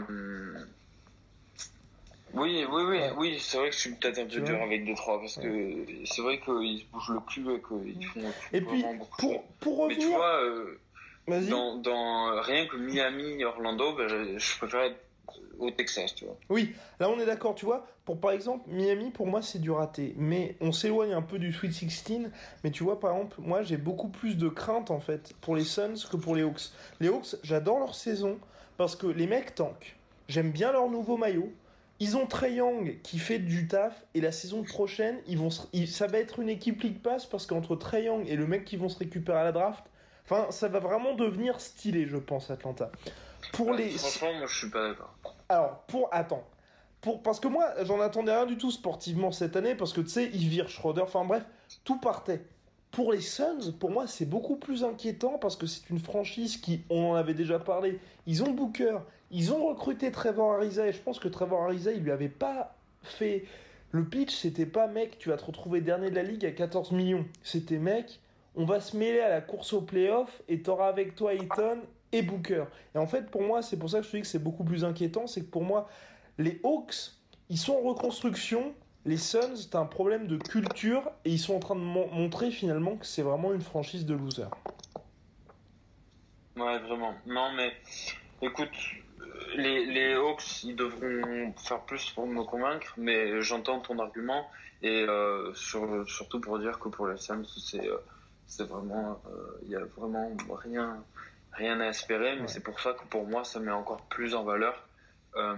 oui oui oui oui c'est vrai que je suis peut-être un peu dur avec Détroit parce que c'est vrai qu'ils se bougent le cul et qu'ils font. Et puis, pour, pour Mais tu revenir. vois. euh, Vas-y. dans, dans rien que Miami, Orlando, ben, je, je préfère être au Texas, tu vois. Oui, là on est d'accord, tu vois. Pour par exemple, Miami, pour moi c'est du raté. Mais on s'éloigne un peu du Sweet 16. Mais tu vois, par exemple, moi j'ai beaucoup plus de crainte en fait pour les Suns que pour les Hawks. Les Hawks, j'adore leur saison parce que les mecs tankent. J'aime bien leur nouveau maillot. Ils ont Trey Young qui fait du taf et la saison prochaine, ils vont se- ils- ça va être une équipe League Pass parce qu'entre Trey Young et le mec qui vont se récupérer à la draft, enfin ça va vraiment devenir stylé, je pense, Atlanta. Pour Ouais, les Franchement, moi je suis pas d'accord. alors, pour. Attends. Pour, parce que moi, j'en attendais rien du tout sportivement cette année, parce que tu sais, ils virent Schroeder, enfin bref, tout partait. Pour les Suns, pour moi, c'est beaucoup plus inquiétant parce que c'est une franchise qui, on en avait déjà parlé, ils ont Booker, ils ont recruté Trevor Ariza, et je pense que Trevor Ariza, il lui avait pas fait. Le pitch, c'était pas mec, tu vas te retrouver dernier de la ligue à 14 millions. C'était mec, on va se mêler à la course au playoff et t'auras avec toi Ayton et Booker. Et en fait, pour moi, c'est pour ça que je te dis que c'est beaucoup plus inquiétant, c'est que pour moi, les Hawks, ils sont en reconstruction. Les Suns, t'as un problème de culture et ils sont en train de mon- montrer finalement que c'est vraiment une franchise de losers. Ouais, vraiment. Non, mais écoute, les, les Hawks, ils devront faire plus pour me convaincre, mais j'entends ton argument et euh, sur, surtout pour dire que pour les Suns, c'est euh, c'est vraiment, euh, il y a vraiment rien rien à espérer, mais c'est pour ça que pour moi, ça met encore plus en valeur euh,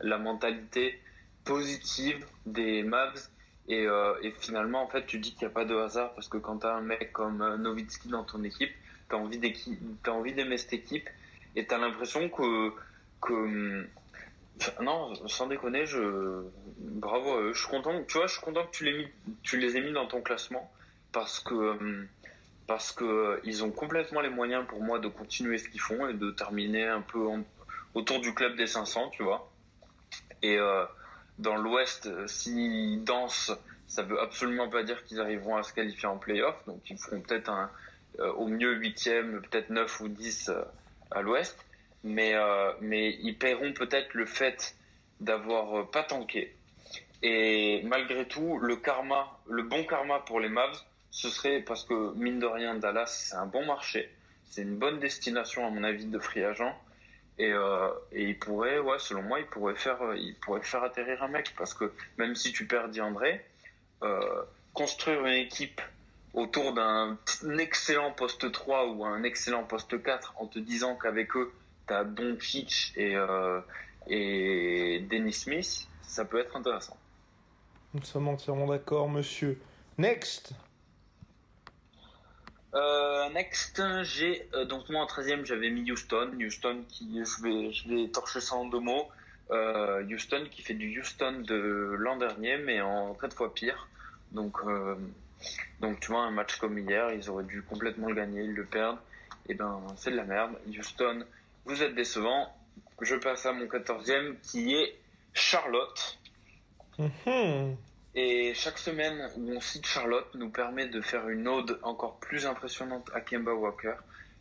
la mentalité positive des Mavs. Et, euh, et finalement, en fait, tu dis qu'il n'y a pas de hasard parce que quand tu as un mec comme euh, Nowitzki dans ton équipe, tu as envie d'aimer cette équipe et tu as l'impression que, que non, sans déconner, je bravo, je suis content. Tu vois, je suis content que tu les mis, tu les aies mis dans ton classement parce que parce que ils ont complètement les moyens pour moi de continuer ce qu'ils font et de terminer un peu autour du club des 500, tu vois. Et euh, dans l'Ouest, s'ils dansent, ça veut absolument pas dire qu'ils arriveront à se qualifier en playoff. Donc ils feront peut-être un euh, au mieux huitième, peut-être 9 ou 10 euh, à l'Ouest. Mais, euh, mais ils paieront peut-être le fait d'avoir pas tanké. Et malgré tout, le karma, le bon karma pour les Mavs, ce serait parce que mine de rien, Dallas, c'est un bon marché. C'est une bonne destination, à mon avis, de free agent. Et, euh, et il pourrait, ouais, selon moi, il pourrait faire, il pourrait faire atterrir un mec parce que même si tu perds DeAndre, euh, construire une équipe autour d'un excellent poste 3 ou un excellent poste 4 en te disant qu'avec eux, t'as Doncic et, euh, et Dennis Smith, ça peut être intéressant. Nous sommes entièrement d'accord, monsieur. Next euh, next, j'ai euh, donc moi en 13e j'avais mis Houston, Houston qui je vais je vais torcher ça en deux mots. Euh, Houston qui fait du Houston de l'an dernier mais en quatre fois pire. Donc euh, donc tu vois un match comme hier ils auraient dû complètement le gagner, ils le perdent. Et ben c'est de la merde. Houston, vous êtes décevant. Je passe à mon 14e qui est Charlotte. Mhm. Et chaque semaine où on cite Charlotte nous permet de faire une ode encore plus impressionnante à Kemba Walker.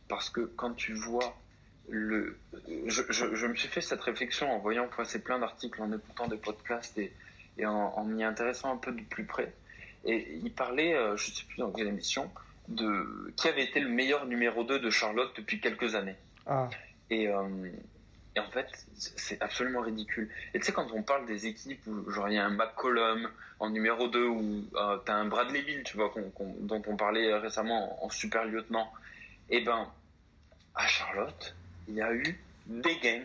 Parce que quand tu vois le... Je, je, je me suis fait cette réflexion en voyant passer plein d'articles, en écoutant des podcasts et, et en, en m'y intéressant un peu de plus près. Et il parlait, euh, je sais plus dans quelle émission, de qui avait été le meilleur numéro 2 de Charlotte depuis quelques années. Ah, Et, euh, et en fait, c'est absolument ridicule. Et tu sais, quand on parle des équipes où, genre, il y a un McCollum en numéro 2 ou euh, t'as un Bradley Bill, tu vois, dont on parlait récemment en super lieutenant, et ben, à Charlotte, il y a eu des gains,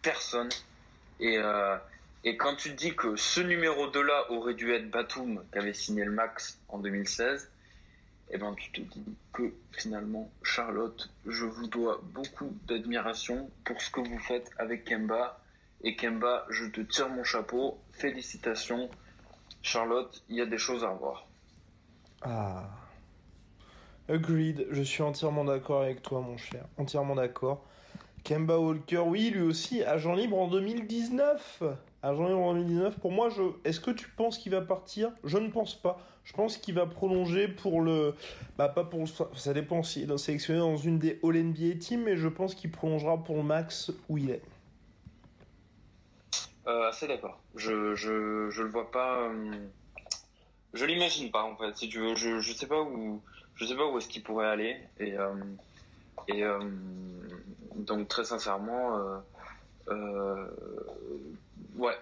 personne. Et, euh, et quand tu dis que ce numéro 2 là aurait dû être Batum, qui avait signé le max en 2016, et ben tu te dis que finalement Charlotte, je vous dois beaucoup d'admiration pour ce que vous faites avec Kemba. Et Kemba, je te tire mon chapeau, félicitations. Charlotte, il y a des choses à revoir. ah. Agreed, je suis entièrement d'accord avec toi, mon cher. Entièrement d'accord. Kemba Walker, oui, lui aussi, agent libre en 2019. Libre en 2019. Pour moi, je... est-ce que tu penses qu'il va partir? Je ne pense pas. Je pense qu'il va prolonger pour le. Bah, pas pour. Ça dépend s'il est sélectionné dans une des All NBA Teams, mais je pense qu'il prolongera pour le max où il est. Euh, assez d'accord. Je, je, je le vois pas. euh, je l'imagine pas en fait. Si tu veux, je, je sais pas où, je sais pas où est-ce qu'il pourrait aller. Et, euh, et euh, donc très sincèrement, euh, ouais.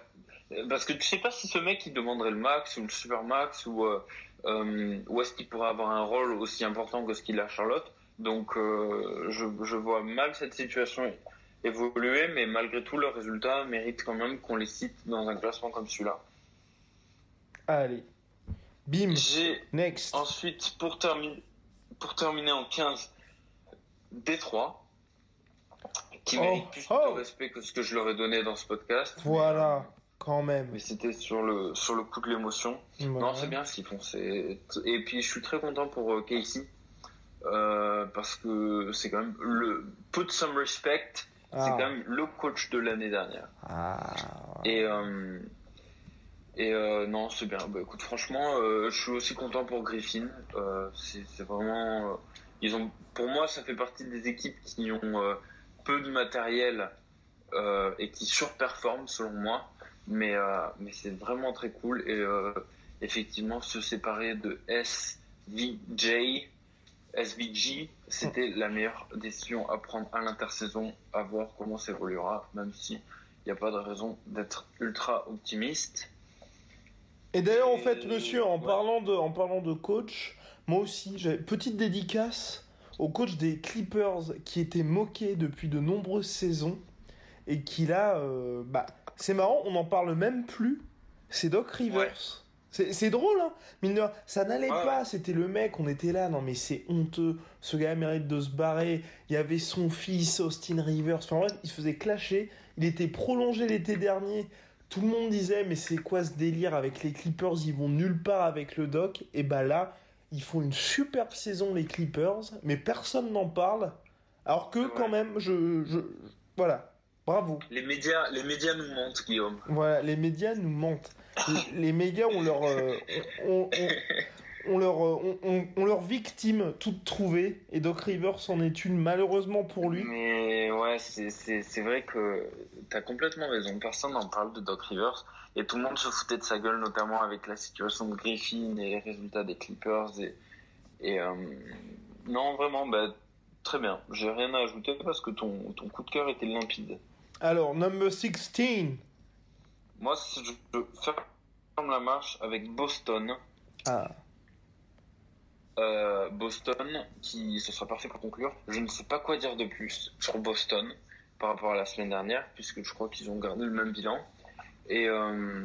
Parce que tu sais pas si ce mec il demanderait le max ou le super max ou euh, euh, où est-ce qu'il pourrait avoir un rôle aussi important que ce qu'il a Charlotte. Donc euh, je, je vois mal cette situation évoluer, mais malgré tout, leurs résultats méritent quand même qu'on les cite dans un classement comme celui-là. Allez. Bim. Next. ensuite, pour, terminer pour terminer en 15, Détroit, qui Oh, mérite plus oh. de respect que ce que je leur ai donné dans ce podcast. Voilà. Quand même. Mais c'était sur le, sur le coup de l'émotion. Non, c'est bien ce qu'ils font. Et puis, je suis très content pour euh, Casey. euh, parce que c'est quand même le put some respect, c'est Ah. quand même le coach de l'année dernière. Ah. Et, euh, et euh, non, c'est bien. Bah, écoute, franchement, euh, je suis aussi content pour Griffin. Euh, c'est vraiment, euh, ils ont, pour moi, ça fait partie des équipes qui ont euh, peu de matériel euh, et qui surperforment selon moi. Mais euh, mais c'est vraiment très cool et euh, effectivement se séparer de SVJ, SVG, c'était la meilleure décision à prendre à l'intersaison, à voir comment ça évoluera, même si il n'y a pas de raison d'être ultra optimiste. Et d'ailleurs, en fait, monsieur, en, ouais. parlant de, en parlant de coach, moi aussi, j'avais petite dédicace au coach des Clippers qui était moqué depuis de nombreuses saisons et qui là, euh, bah, c'est marrant, on n'en parle même plus. C'est Doc Rivers. Ouais. C'est drôle, hein. Mine ça n'allait Ouais, pas, c'était le mec, on était là, non mais c'est honteux, ce gars mérite de se barrer, il y avait son fils, Austin Rivers, enfin bref, il se faisait clasher, il était prolongé l'été dernier, tout le monde disait mais c'est quoi ce délire avec les Clippers, ils vont nulle part avec le doc, et bah là, ils font une superbe saison les Clippers, mais personne n'en parle, alors que Ouais. quand même, je, je, voilà, bravo. Les médias, les médias nous mentent, Guillaume. Voilà, les médias nous mentent. Les, les médias, on leur, euh, on, on- on leur, euh, on, on- on leur victime toute trouvée, et Doc Rivers en est une, malheureusement pour lui. Mais ouais, c'est- c'est c'est vrai que t'as complètement raison. Personne n'en parle de Doc Rivers et tout le monde se foutait de sa gueule, notamment avec la situation de Griffin et les résultats des Clippers. Et, et euh, non, vraiment, bah, très bien. J'ai rien à ajouter parce que ton, ton coup de cœur était limpide. Alors, number 16. Moi, si je je ferme la marche avec Boston. Ah. Euh, Boston, qui ce sera parfait pour conclure. Je ne sais pas quoi dire de plus sur Boston par rapport à la semaine dernière, puisque je crois qu'ils ont gardé le même bilan. Et euh,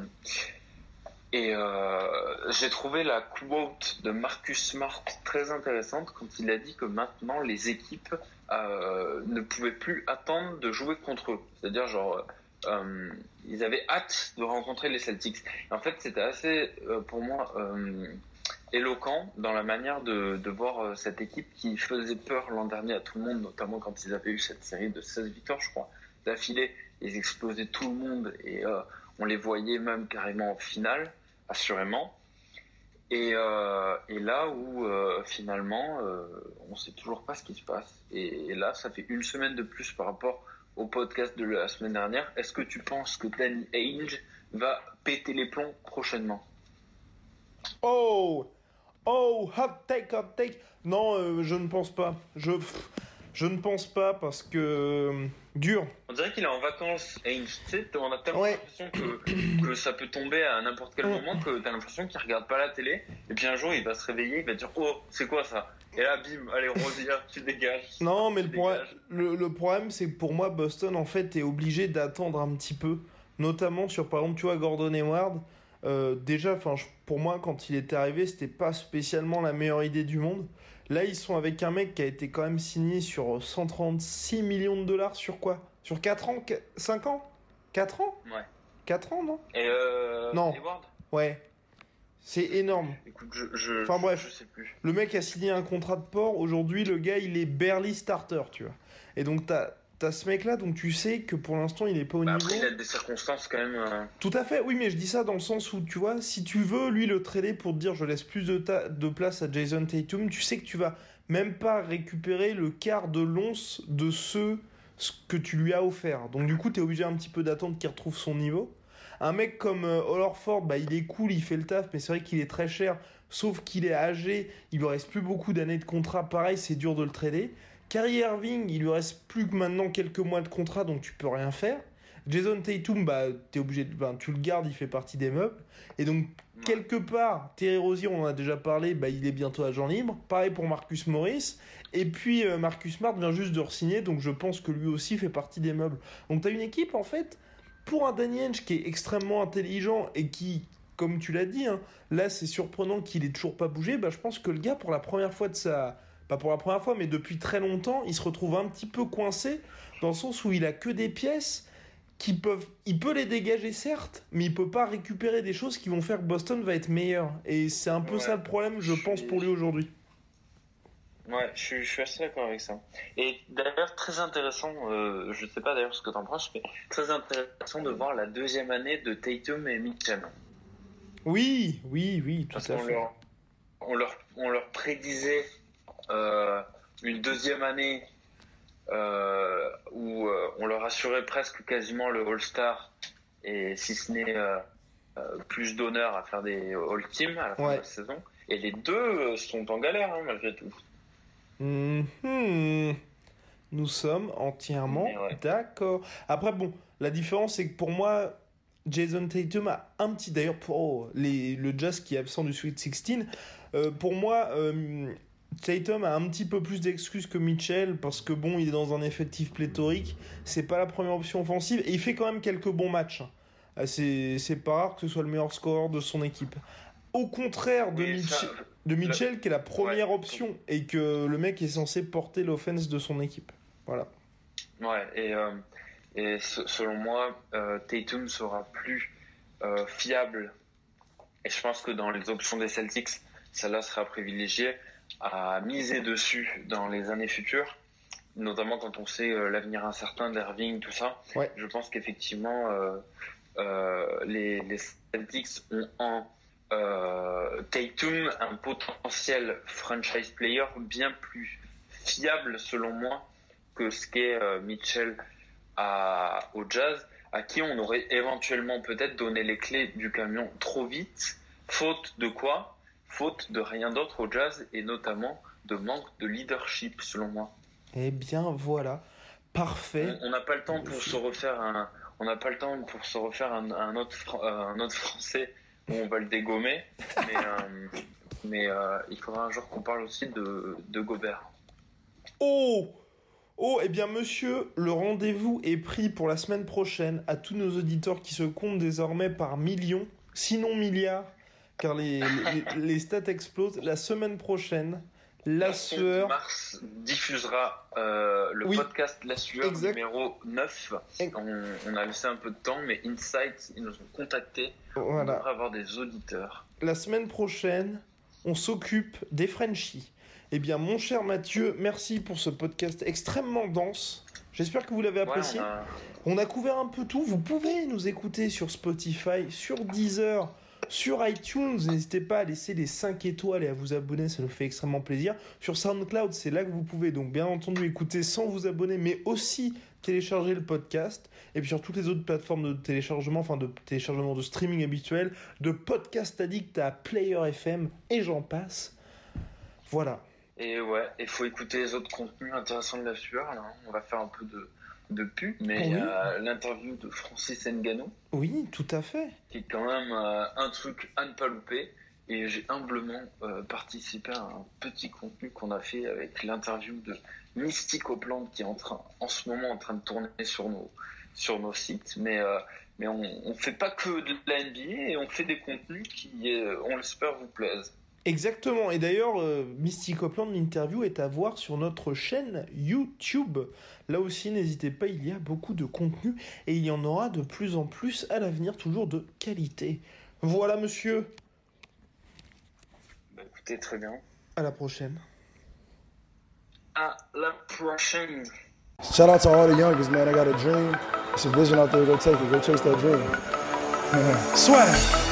euh, j'ai trouvé la quote de Marcus Smart très intéressante quand il a dit que maintenant les équipes euh, ne pouvaient plus attendre de jouer contre eux. C'est-à-dire genre ils avaient hâte de rencontrer les Celtics. En fait, c'était assez pour moi éloquent dans la manière de, de voir cette équipe qui faisait peur l'an dernier à tout le monde, notamment quand ils avaient eu cette série de 16 victoires, je crois, d'affilée. Ils explosaient tout le monde et on les voyait même carrément en finale, assurément. Et, euh, là où euh, finalement euh, on sait toujours pas ce qui se passe. Et, là, ça fait une semaine de plus par rapport au podcast de la semaine dernière. Est-ce que tu penses que Danny Ainge va péter les plombs prochainement? Oh Oh, hot take, hot take. Non, je ne pense pas. Je, je ne pense pas parce que. Dur. On dirait qu'il est en vacances, Ainge. Tu sais, on a tellement Ouais. l'impression que, que ça peut tomber à n'importe quel moment que t'as l'impression qu'il regarde pas la télé. Et puis un jour, il va se réveiller, il va dire Oh, c'est quoi ça? Et là, bim, allez, Rosier, tu dégages. Non, mais le le, le problème, c'est que pour moi, Boston, en fait, est obligé d'attendre un petit peu. Notamment sur, par exemple, tu vois, Gordon Hayward. Euh, déjà, enfin, pour moi, quand il était arrivé, c'était pas spécialement la meilleure idée du monde. Là, ils sont avec un mec qui a été quand même signé sur 136 millions de dollars sur quoi? Sur 4 ans 5 ans? 4 ans? Ouais. 4 ans, non? Et euh, Non. Hayward? Ouais. C'est énorme. Écoute, je, je, Enfin, bref. je sais plus. Le mec a signé un contrat de port. Aujourd'hui, le gars, il est barely starter, tu vois. Et donc, t'as as ce mec-là, donc tu sais que pour l'instant, il est pas au Bah, niveau. après, il a des circonstances quand même. euh, Tout à fait, oui, mais je dis ça dans le sens où, tu vois, si tu veux, lui, le trader pour te dire je laisse plus de, ta- de place à Jason Tatum, tu sais que tu vas même pas récupérer le quart de l'once de ce, ce que tu lui as offert. Donc, du coup, t'es obligé un petit peu d'attendre qu'il retrouve son niveau. Un mec comme euh, Al Horford, bah, il est cool, il fait le taf, mais c'est vrai qu'il est très cher, sauf qu'il est âgé, il lui reste plus beaucoup d'années de contrat, pareil, c'est dur de le trader. Kyrie Irving, il lui reste plus que maintenant quelques mois de contrat, donc tu peux rien faire. Jason Tatum, bah, t'es obligé de, ben, tu le gardes, il fait partie des meubles. Et donc, quelque part, Terry Rozier, on en a déjà parlé, bah, il est bientôt agent libre. Pareil pour Marcus Morris. Et puis, euh, Marcus Smart vient juste de re-signer, donc je pense que lui aussi fait partie des meubles. Donc, t'as une équipe, en fait, pour un Danny qui est extrêmement intelligent et qui, comme tu l'as dit, hein, là, c'est surprenant qu'il ait toujours pas bougé. Bah, je pense que le gars, pour la première fois de sa, pas pour la première fois, mais depuis très longtemps, il se retrouve un petit peu coincé dans le sens où il a que des pièces qui peuvent, il peut les dégager certes, mais il peut pas récupérer des choses qui vont faire que Boston va être meilleur. Et c'est un peu Ouais. ça le problème, je Je pense, suis- pour lui aujourd'hui. Ouais, je suis, je suis assez d'accord avec ça. Et d'ailleurs, très intéressant, euh, je sais pas d'ailleurs ce que t'en penses, mais très intéressant de voir la deuxième année de Tatum et Mitchell. Oui, oui, oui, tout Parce à fait. leur, on leur, on leur prédisait une deuxième année euh, où euh, on leur assurait presque quasiment le All-Star et si ce n'est euh, euh, plus d'honneur à faire des All-Team à la fin Ouais. de la saison. Et les deux euh, sont en galère hein, malgré tout. Mhm. Nous sommes entièrement ouais. d'accord. Après, bon, la différence, c'est que pour moi, Jason Tatum a un petit. D'ailleurs, pour oh, les, le Jazz qui est absent du Sweet 16, euh, pour moi, euh, Tatum a un petit peu plus d'excuses que Mitchell parce que, bon, il est dans un effectif pléthorique. C'est pas la première option offensive et il fait quand même quelques bons matchs. Euh, C'est c'est pas rare que ce soit le meilleur scoreur de son équipe. Au contraire de, Oui, ça- Mitchell, de Mitchell, qui est la première option et que le mec est censé porter l'offense de son équipe. Voilà. Ouais, et, euh, et se- selon moi, euh, Tatum sera plus euh, fiable. Et je pense que dans les options des Celtics, celle-là sera privilégiée à miser dessus dans les années futures, notamment quand on sait euh, l'avenir incertain d'Irving, tout ça. Ouais. Je pense qu'effectivement, euh, euh, les, les Celtics ont en Tatum un potentiel franchise player bien plus fiable, selon moi, que ce qu'est Mitchell à, au Jazz, à qui on aurait éventuellement peut-être donné les clés du camion trop vite, faute de quoi Faute de rien d'autre au Jazz et notamment de manque de leadership, selon moi. Eh bien, voilà. Parfait. On n'a pas le temps pour se refaire un, on n'a pas le temps pour se refaire un, un autre, euh, un autre français où on va le dégommer, mais, euh, mais euh, il faudra un jour qu'on parle aussi de, de Gobert. Oh Oh, eh bien, monsieur, le rendez-vous est pris pour la semaine prochaine à tous nos auditeurs qui se comptent désormais par millions, sinon milliards, car les, les, les stats explosent. La semaine prochaine, la sueur. Mars diffusera euh, le Oui. podcast La Sueur Exact. numéro 9. Ex- On, on a laissé un peu de temps, mais Insight, ils nous ont contactés. On Voilà. devrait avoir des auditeurs. La semaine prochaine, on s'occupe des Frenchies. Eh bien, mon cher Mathieu, merci pour ce podcast extrêmement dense. J'espère que vous l'avez Ouais, apprécié. on a- On a couvert un peu tout. Vous pouvez nous écouter sur Spotify, sur Deezer, sur iTunes. N'hésitez pas à laisser les 5 étoiles et à vous abonner, ça nous fait extrêmement plaisir. Sur SoundCloud, c'est là que vous pouvez donc bien entendu écouter sans vous abonner, mais aussi télécharger le podcast. Et puis sur toutes les autres plateformes de téléchargement, enfin de téléchargement de streaming habituel, de Podcast Addict à Player FM et j'en passe. Voilà. Et ouais, il faut écouter les autres contenus intéressants de La Sueur. hein. On va faire un peu de, de pub, mais il y a l'interview de Francis Ngannou. Oui, tout à fait. qui est quand même euh, un truc à ne pas louper. Et j'ai humblement euh, participé à un petit contenu qu'on a fait avec l'interview de Mystique Opland qui est en, train, en ce moment en train de tourner sur nos, sur nos sites. Mais, euh, mais on ne fait pas que de la NBA et on fait des contenus qui, on l'espère, vous plaisent. Exactement. Et d'ailleurs, euh, Misty Copeland, l'interview est à voir sur notre chaîne YouTube. Là aussi, n'hésitez pas, il y a beaucoup de contenu et il y en aura de plus en plus à l'avenir, toujours de qualité. Voilà, monsieur. Bah, écoutez, très bien. À la prochaine. À la prochaine. Shout out to all the youngest, man. I got a dream. It's a vision out there. Go take it. Go chase that dream. Swag.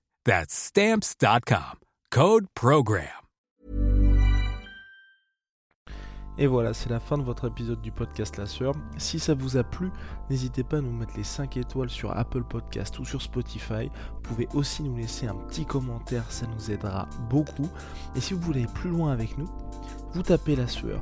That's Stamps.com. Code PROGRAM. Et voilà, c'est la fin de votre épisode du podcast La Sœur. Si ça vous a plu, n'hésitez pas à nous mettre les 5 étoiles sur Apple Podcast ou sur Spotify. Vous pouvez aussi nous laisser un petit commentaire, ça nous aidera beaucoup. Et si vous voulez aller plus loin avec nous, vous tapez La Sueur